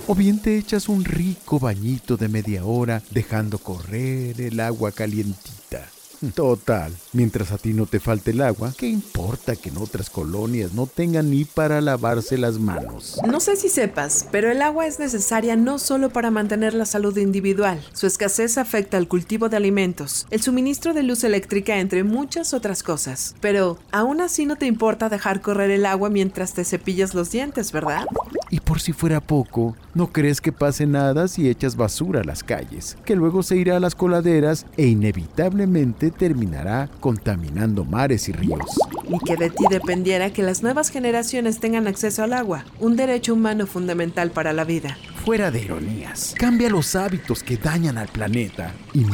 O bien te echas un rico bañito de media hora dejando correr el agua calientita. Total, mientras a ti no te falte el agua, ¿qué importa que en otras colonias no tengan ni para lavarse las manos? No sé si sepas, pero el agua es necesaria no solo para mantener la salud individual. Su escasez afecta al cultivo de alimentos, el suministro de luz eléctrica, entre muchas otras cosas. Pero aún así no te importa dejar correr el agua mientras te cepillas los dientes, ¿verdad? Y por si fuera poco, ¿no crees que pase nada si echas basura a las calles, que luego se irá a las coladeras e inevitablemente terminará contaminando mares y ríos? Y que de ti dependiera que las nuevas generaciones tengan acceso al agua, un derecho humano fundamental para la vida. Fuera de ironías, cambia los hábitos que dañan al planeta. Y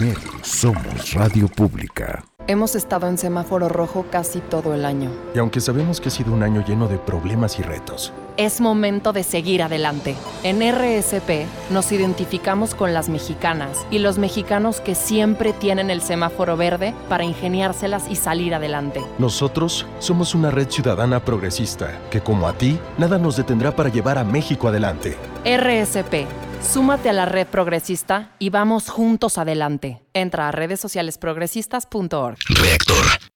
somos Radio Pública. Hemos estado en semáforo rojo casi todo el año. Y aunque sabemos que ha sido un año lleno de problemas y retos, es momento de seguir adelante. En RSP nos identificamos con las mexicanas y los mexicanos que siempre tienen el semáforo verde para ingeniárselas y salir adelante. Nosotros somos una red ciudadana progresista que como a ti, nada nos detendrá para llevar a México adelante. RSP. Súmate a la red progresista y vamos juntos adelante. Entra a redes sociales progresistas.org. Reactor.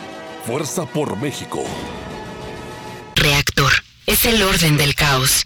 Fuerza por México. Reactor. Es el orden del caos.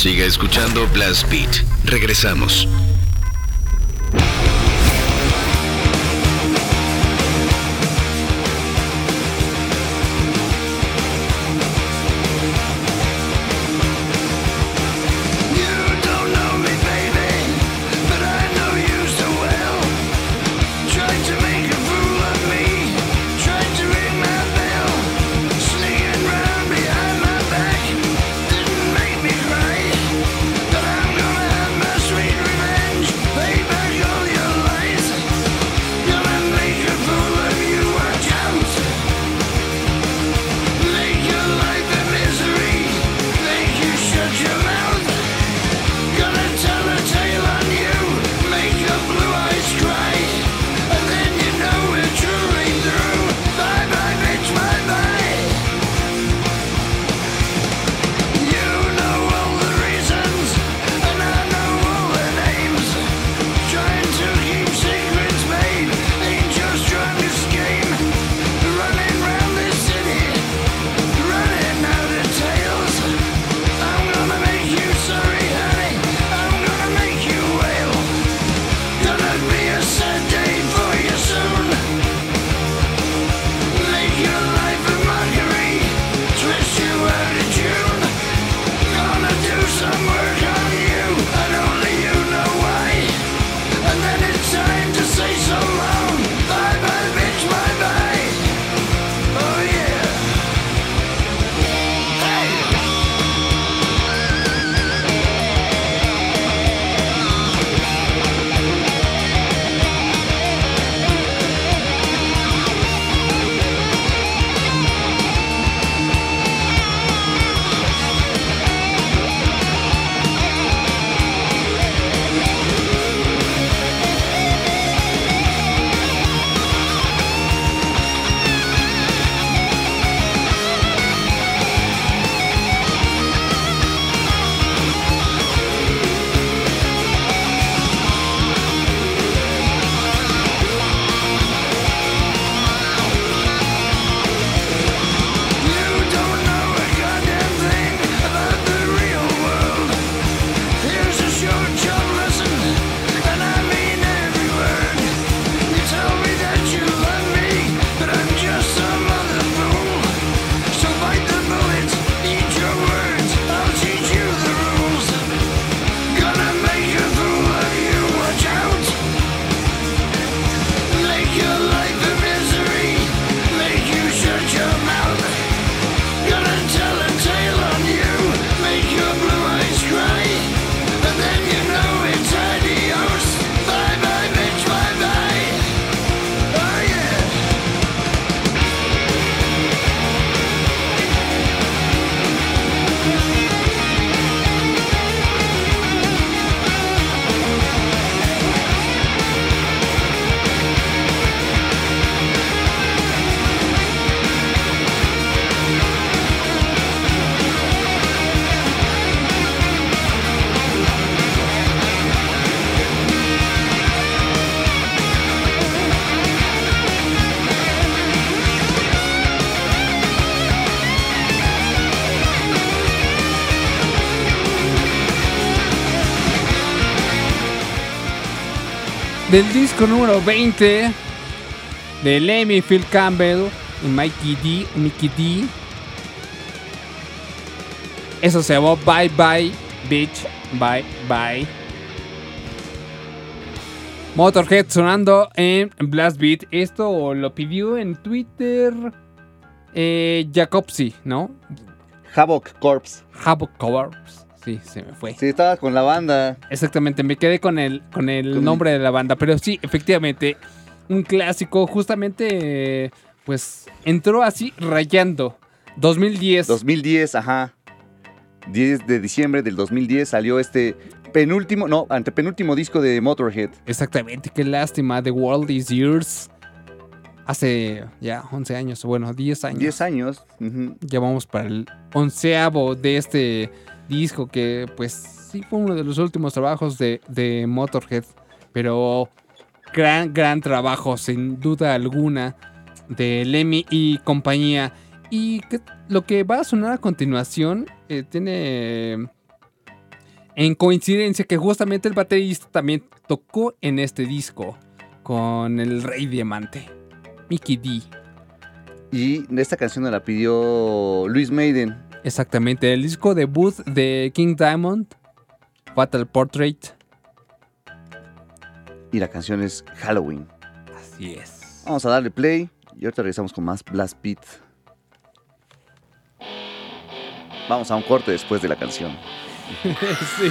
Siga escuchando Blast Beat. Regresamos. Del disco número 20 de Lemmy, Phil Campbell y Mikey D. Mickey D. Eso se llamó Bye Bye Bitch. Bye Bye. Motorhead sonando en Blast Beat. Esto lo pidió en Twitter eh, Jacobsi, ¿no? Havoc Corps. Havoc Corps. Sí, se me fue. Sí, estaba con la banda. Exactamente, me quedé con el, con el nombre de la banda. Pero sí, efectivamente, un clásico. Justamente, pues entró así rayando. 2010. 2010, ajá. 10 de diciembre del 2010 salió este penúltimo, no, antepenúltimo disco de Motorhead. Exactamente, qué lástima. The World is Yours. Hace ya 11 años, bueno, 10 años. 10 años. Ya vamos para el onceavo de este disco que pues sí fue uno de los últimos trabajos de, de Motorhead. Pero gran, gran trabajo, sin duda alguna, de Lemmy y compañía. Y lo que va a sonar a continuación eh, tiene en coincidencia que justamente el baterista también tocó en este disco con el Rey Diamante, Mickey D. Y esta canción la pidió Luis Maiden. Exactamente, el disco debut de King Diamond, Fatal Portrait. Y la canción es Halloween. Así es. Vamos a darle play y ahorita regresamos con más Blast Beat. Vamos a un corte después de la canción. sí.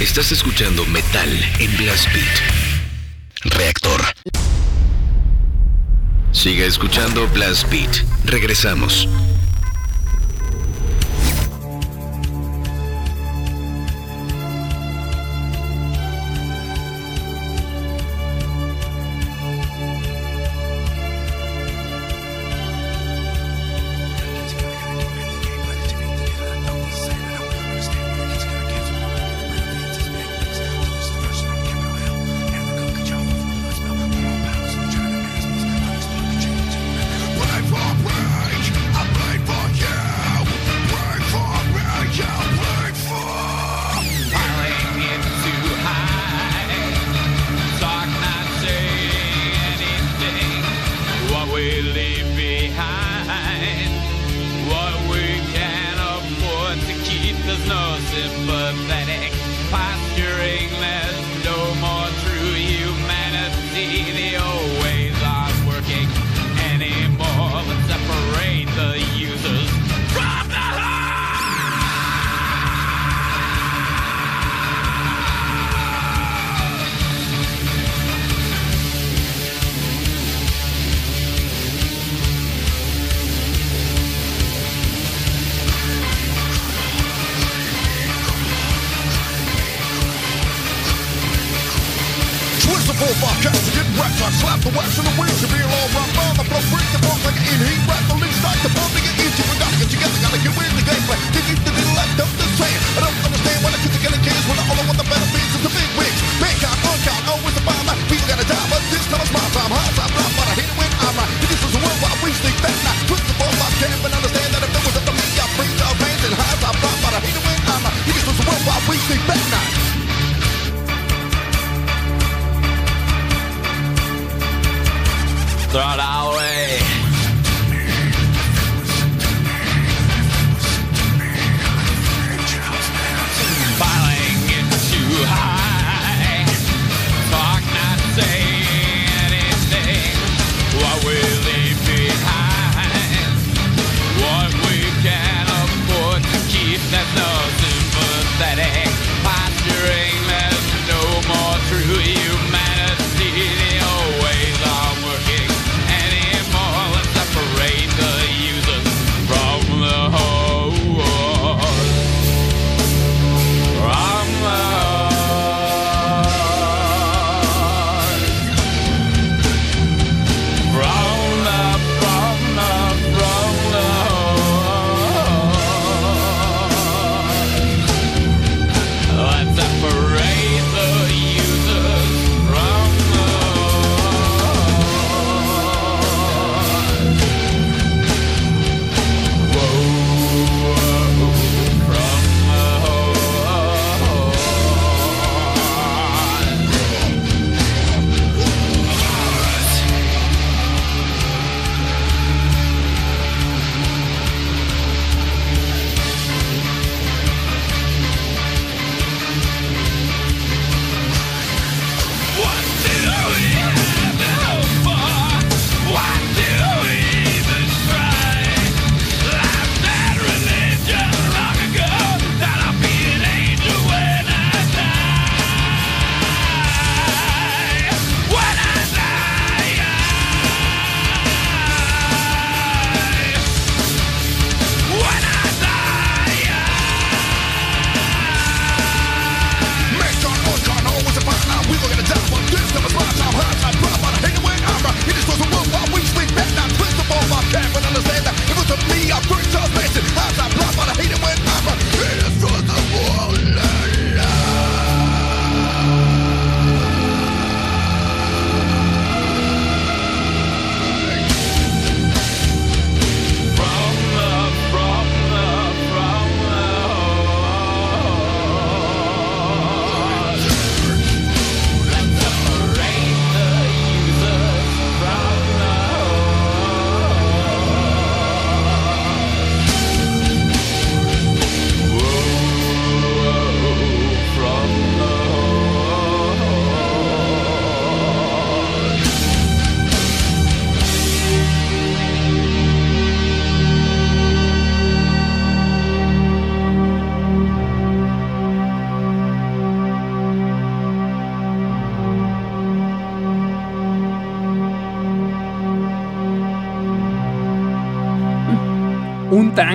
Estás escuchando Metal en Blast Beat. Reactor. Siga escuchando Blast Beat. Regresamos.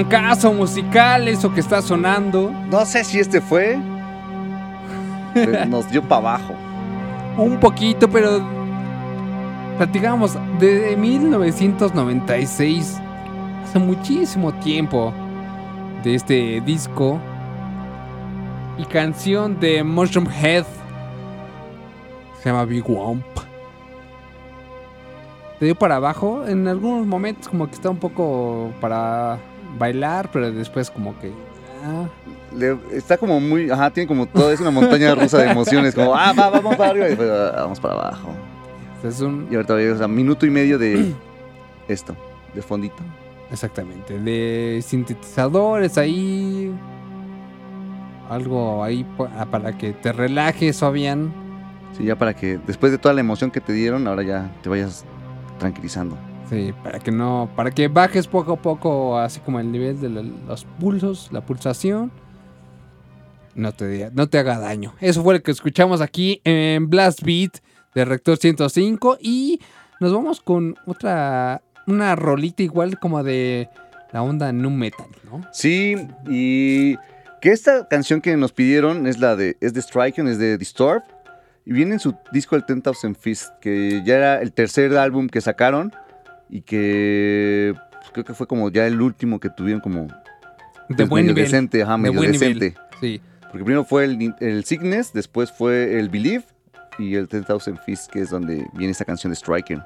Trancazo musical, eso que está sonando. No sé si este fue. pero Nos dio para abajo. Un poquito, pero platicamos de 1996, hace muchísimo tiempo, de este disco y canción de Mushroom Head. Se llama Big Womp. Te dio para abajo. En algunos momentos como que está un poco para bailar, pero después como que... ah, Le- está como muy. Ajá, tiene como todo. Es una montaña rusa de emociones. Como, ah, va, vamos para arriba. Y después, ah, vamos para abajo. es un... Y ahorita o sea, minuto y medio de esto, de fondito. Exactamente. De sintetizadores ahí. Algo ahí pa- para que te relajes, Fabián. Sí, ya para que después de toda la emoción que te dieron, ahora ya te vayas tranquilizando. Para que no, para que bajes poco a poco, así como el nivel de los pulsos, la pulsación. No te, no te haga daño. Eso fue lo que escuchamos aquí en Blast Beat de Rector 105. Y nos vamos con otra, una rolita igual como de la onda nu metal, ¿no? Sí, y que esta canción que nos pidieron es la de es de es de Disturb y viene en su disco el 10,000 Fist, que ya era el tercer álbum que sacaron y que pues, creo que fue como ya el último que tuvieron como De pues, buen medio nivel. decente, ajá, De medio buen nivel, decente. sí. Porque primero fue el, el Sickness, después fue el Believe y el 10,000 Fist, que es donde viene esta canción de Striker.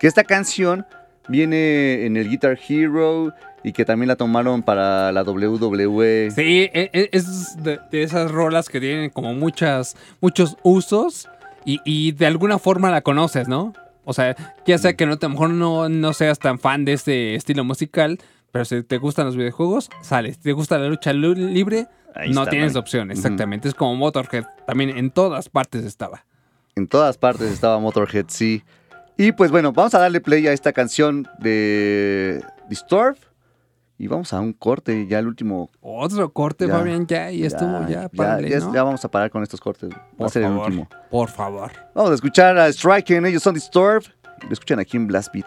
Que esta canción viene en el Guitar Hero y que también la tomaron para la WWE. Sí, e- e- es de, de esas rolas que tienen como muchas, muchos usos y, y de alguna forma la conoces, ¿no? O sea, ya Mm. sea que no, a lo mejor no, no seas tan fan de este estilo musical, pero si te gustan los videojuegos, sales. Si te gusta la lucha lu- libre, Ahí no está, tienes ¿no? opción, exactamente. Es como Motorhead, también en todas partes estaba. En todas partes estaba Motorhead, sí. Y pues bueno, vamos a darle play a esta canción de Disturb. Y vamos a un corte, ya el último. Otro corte, Fabián, ya, y estuvo, ya, párale, ya, ¿no? ya vamos a parar con estos cortes. Va a Por ser el favor, último. por favor. Vamos a escuchar a Striking, ellos son Disturb. Y lo escuchan aquí en Blast Beat.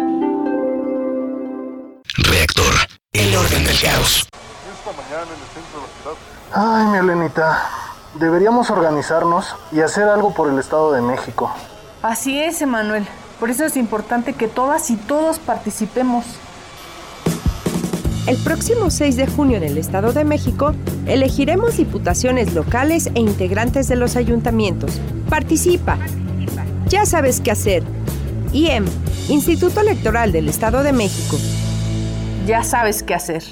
Orden del caos. Ay, mi Elenita. Deberíamos organizarnos y hacer algo por el Estado de México. Así es, Emanuel. Por eso es importante que todas y todos participemos. El próximo 6 de junio en el Estado de México elegiremos diputaciones locales e integrantes de los ayuntamientos. Participa. Ya sabes qué hacer. IEM, Instituto Electoral del Estado de México. Ya sabes qué hacer.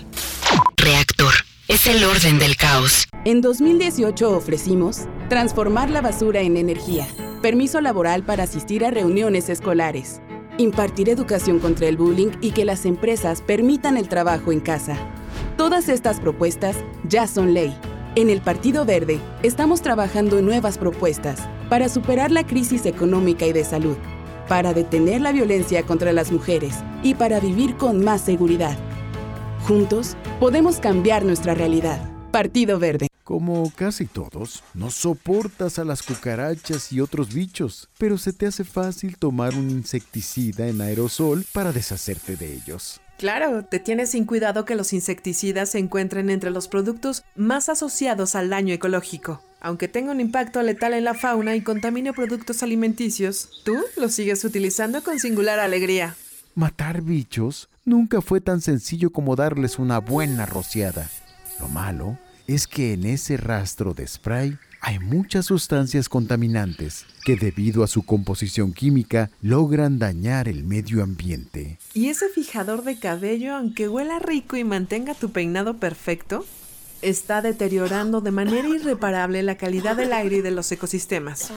Reactor. Es el orden del caos. En 2018 ofrecimos transformar la basura en energía, permiso laboral para asistir a reuniones escolares, impartir educación contra el bullying y que las empresas permitan el trabajo en casa. Todas estas propuestas ya son ley. En el Partido Verde estamos trabajando en nuevas propuestas para superar la crisis económica y de salud, para detener la violencia contra las mujeres y para vivir con más seguridad. Juntos podemos cambiar nuestra realidad. Partido Verde. Como casi todos, no soportas a las cucarachas y otros bichos, pero se te hace fácil tomar un insecticida en aerosol para deshacerte de ellos. Claro, te tienes sin cuidado que los insecticidas se encuentren entre los productos más asociados al daño ecológico. Aunque tenga un impacto letal en la fauna y contamine productos alimenticios, tú los sigues utilizando con singular alegría. Matar bichos nunca fue tan sencillo como darles una buena rociada. Lo malo es que en ese rastro de spray hay muchas sustancias contaminantes que debido a su composición química logran dañar el medio ambiente. ¿Y ese fijador de cabello, aunque huela rico y mantenga tu peinado perfecto, está deteriorando de manera irreparable la calidad del aire y de los ecosistemas?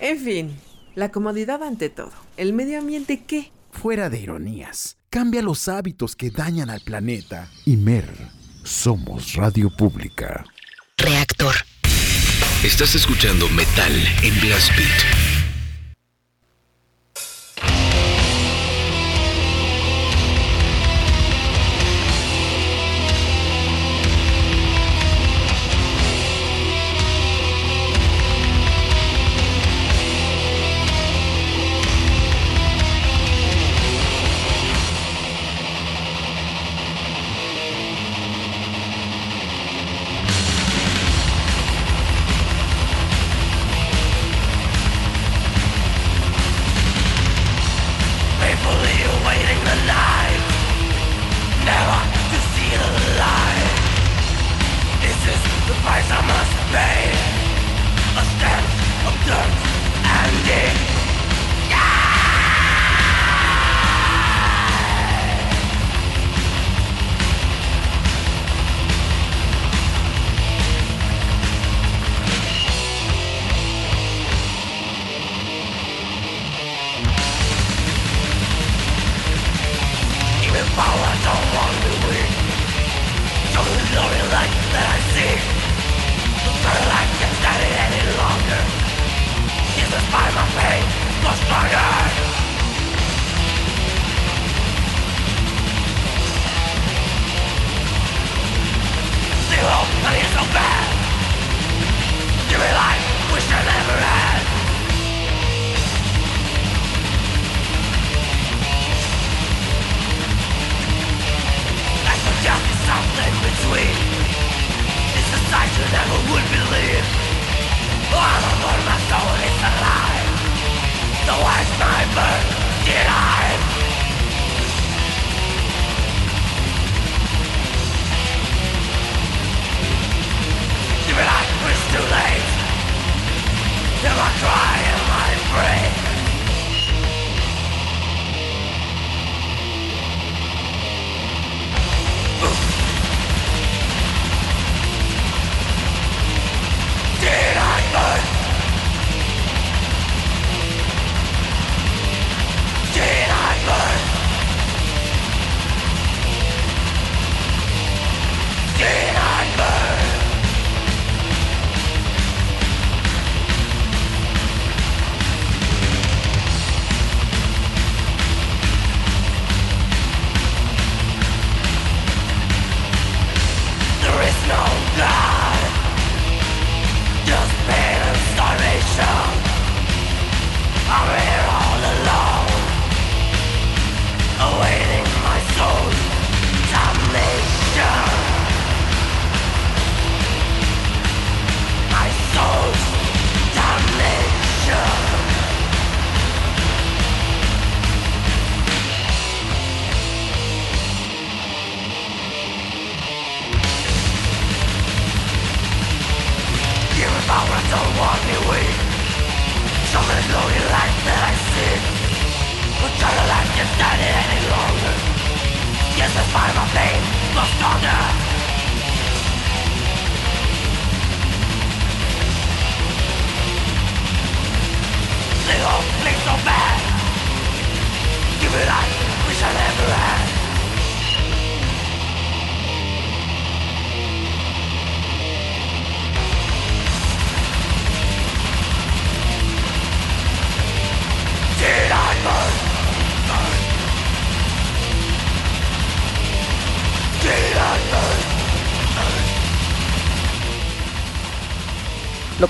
En fin, la comodidad ante todo. ¿El medio ambiente qué? Fuera de ironías, cambia los hábitos que dañan al planeta. Imer, somos radio pública. Reactor. Estás escuchando Metal en Blast Beat.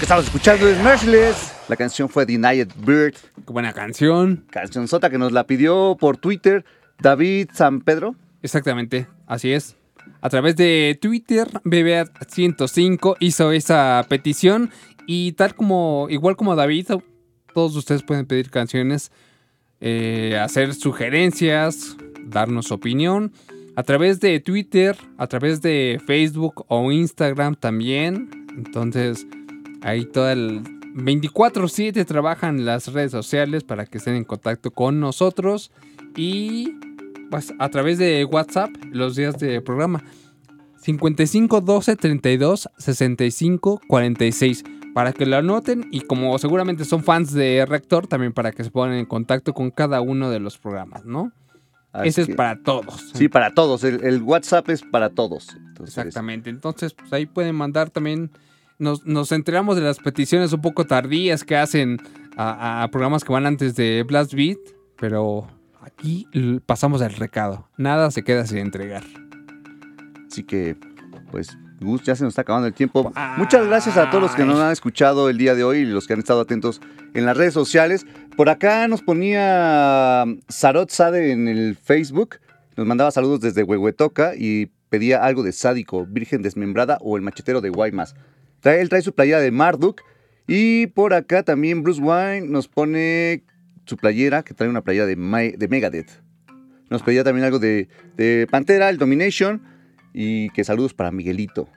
Estamos escuchando es Merciless. La canción fue Denied Bird. Qué buena canción. Canción sota que nos la pidió por Twitter David San Pedro. Exactamente, así es. A través de Twitter, BBA105 hizo esa petición y tal como, igual como David, todos ustedes pueden pedir canciones, eh, hacer sugerencias, darnos su opinión. A través de Twitter, a través de Facebook o Instagram también. Entonces, ahí todo el 24/7 trabajan las redes sociales para que estén en contacto con nosotros. Y pues, a través de WhatsApp los días de programa. 55 12 32 65 46 para que lo anoten y como seguramente son fans de Rector también para que se pongan en contacto con cada uno de los programas, ¿no? Así Ese es para todos. Sí, para todos. El, el WhatsApp es para todos. Entonces, Exactamente. Entonces, pues ahí pueden mandar también. Nos, nos enteramos de las peticiones un poco tardías que hacen a, a programas que van antes de Blast Beat, pero aquí pasamos el recado. Nada se queda sin entregar. Así que, pues, Gus, ya se nos está acabando el tiempo. Muchas gracias a todos los que nos han escuchado el día de hoy y los que han estado atentos en las redes sociales. Por acá nos ponía Sarot Sade en el Facebook. Nos mandaba saludos desde Huehuetoca y pedía algo de Sádico, Virgen Desmembrada o El Machetero de Guaymas. Trae, él trae su playera de Marduk. Y por acá también Bruce Wine nos pone su playera, que trae una playera de, de Megadeth. Nos pedía también algo de, de Pantera, el Domination. Y que saludos para Miguelito.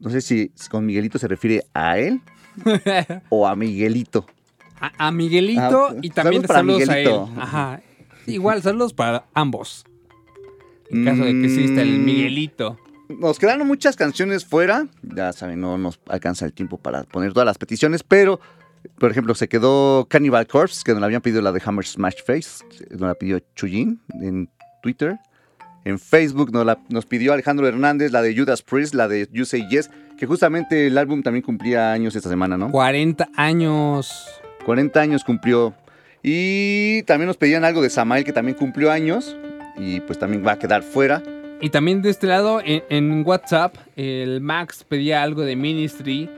No sé si, con Miguelito se refiere a él o a Miguelito. A, a Miguelito Ah, y también saludos para saludos, a él. Ajá. Igual, saludos para ambos. En caso de que exista el Mm. Miguelito. Nos quedaron muchas canciones fuera. Ya saben, no nos alcanza el tiempo para poner todas las peticiones, pero, por ejemplo, se quedó Cannibal Corpse, que nos la habían pedido la de Hammer Smash Face. Nos la pidió Chuyin en Twitter. En Facebook nos, la- nos pidió Alejandro Hernández, la de Judas Priest, la de You Say Yes, que justamente el álbum también cumplía años esta semana, ¿no? 40 años. 40 años cumplió. Y también nos pedían algo de Samael, que también cumplió años. Y pues también va a quedar fuera. Y también de este lado, en, WhatsApp, el Max pedía algo de Ministry.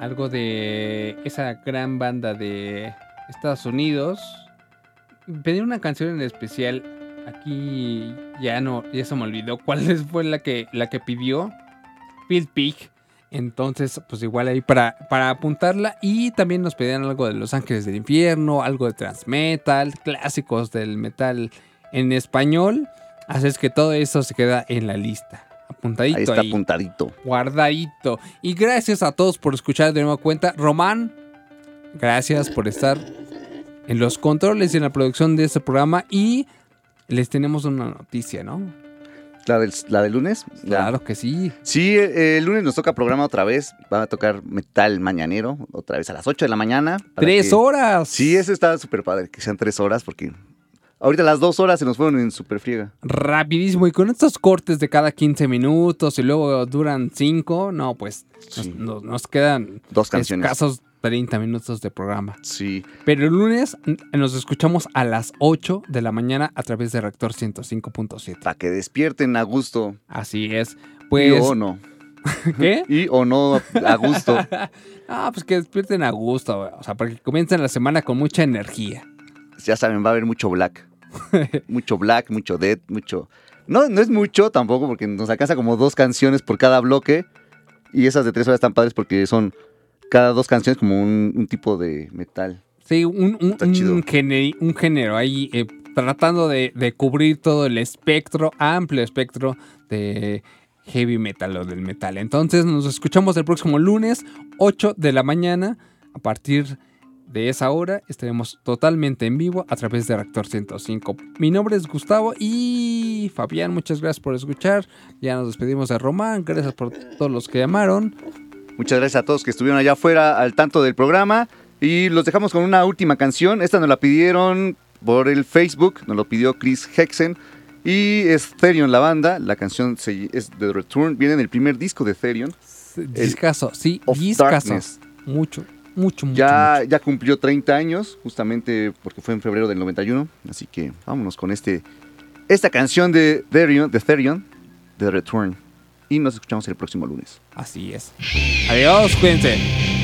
Algo de esa gran banda de Estados Unidos. Pedía una canción en especial. Aquí ya no, ya se me olvidó cuál fue la que, la que pidió. Phil Pig. Entonces, pues igual ahí para, para apuntarla. Y también nos pedían algo de Los Ángeles del Infierno, algo de Transmetal, clásicos del metal en español. Así es que todo eso se queda en la lista. Apuntadito Ahí ahí. está apuntadito. Guardadito. Y gracias a todos por escuchar de nueva cuenta. Román, gracias por estar en los controles y en la producción de este programa. Y les tenemos una noticia, ¿no? ¿La del, la del lunes? Claro que sí. Sí, eh, el lunes nos toca programa otra vez. Va a tocar metal mañanero, otra vez a las 8 de la mañana. ¡Tres que- horas! Sí, ese está súper padre, que sean tres horas, porque ahorita las dos horas se nos fueron en súper friega. Rapidísimo. Y con estos cortes de cada 15 minutos y luego duran 5, no, pues nos, nos- nos quedan Dos canciones. escasos 30 minutos de programa. Sí. Pero el lunes n- nos escuchamos a las 8 de la mañana a través de Rector 105.7. Para que despierten a gusto. Así es. Pues Yo no. ¿Qué? Y o no a gusto. ah, pues que despierten a gusto. O sea, para que comiencen la semana con mucha energía. Ya saben, va a haber mucho black. mucho black, mucho dead, mucho... No, no es mucho tampoco porque nos alcanza como dos canciones por cada bloque. Y esas de tres horas están padres porque son cada dos canciones como un, un tipo de metal. Sí, un, un, un, género, un género ahí eh, tratando de, de cubrir todo el espectro, amplio espectro de heavy metal o del metal. Entonces nos escuchamos el próximo lunes, 8 de la mañana. A partir de esa hora estaremos totalmente en vivo a través de Reactor 105. Mi nombre es Gustavo y Fabián, muchas gracias por escuchar. Ya nos despedimos de Román, gracias por todos los que llamaron. Muchas gracias a todos que estuvieron allá afuera al tanto del programa. Y los dejamos con una última canción. Esta nos la pidieron por el Facebook, nos lo pidió Chris Hexen. Y es Therion la banda. La canción se- es The Return. Viene en el primer disco de Therion. Discaso, sí, discaso. Mucho, mucho, mucho. Ya, ya cumplió 30 años, justamente porque fue en febrero del 91. Así que vámonos con este, esta canción de Therion, de Therion, The Return. Y nos escuchamos el próximo lunes. Así es. Adiós, cuídense.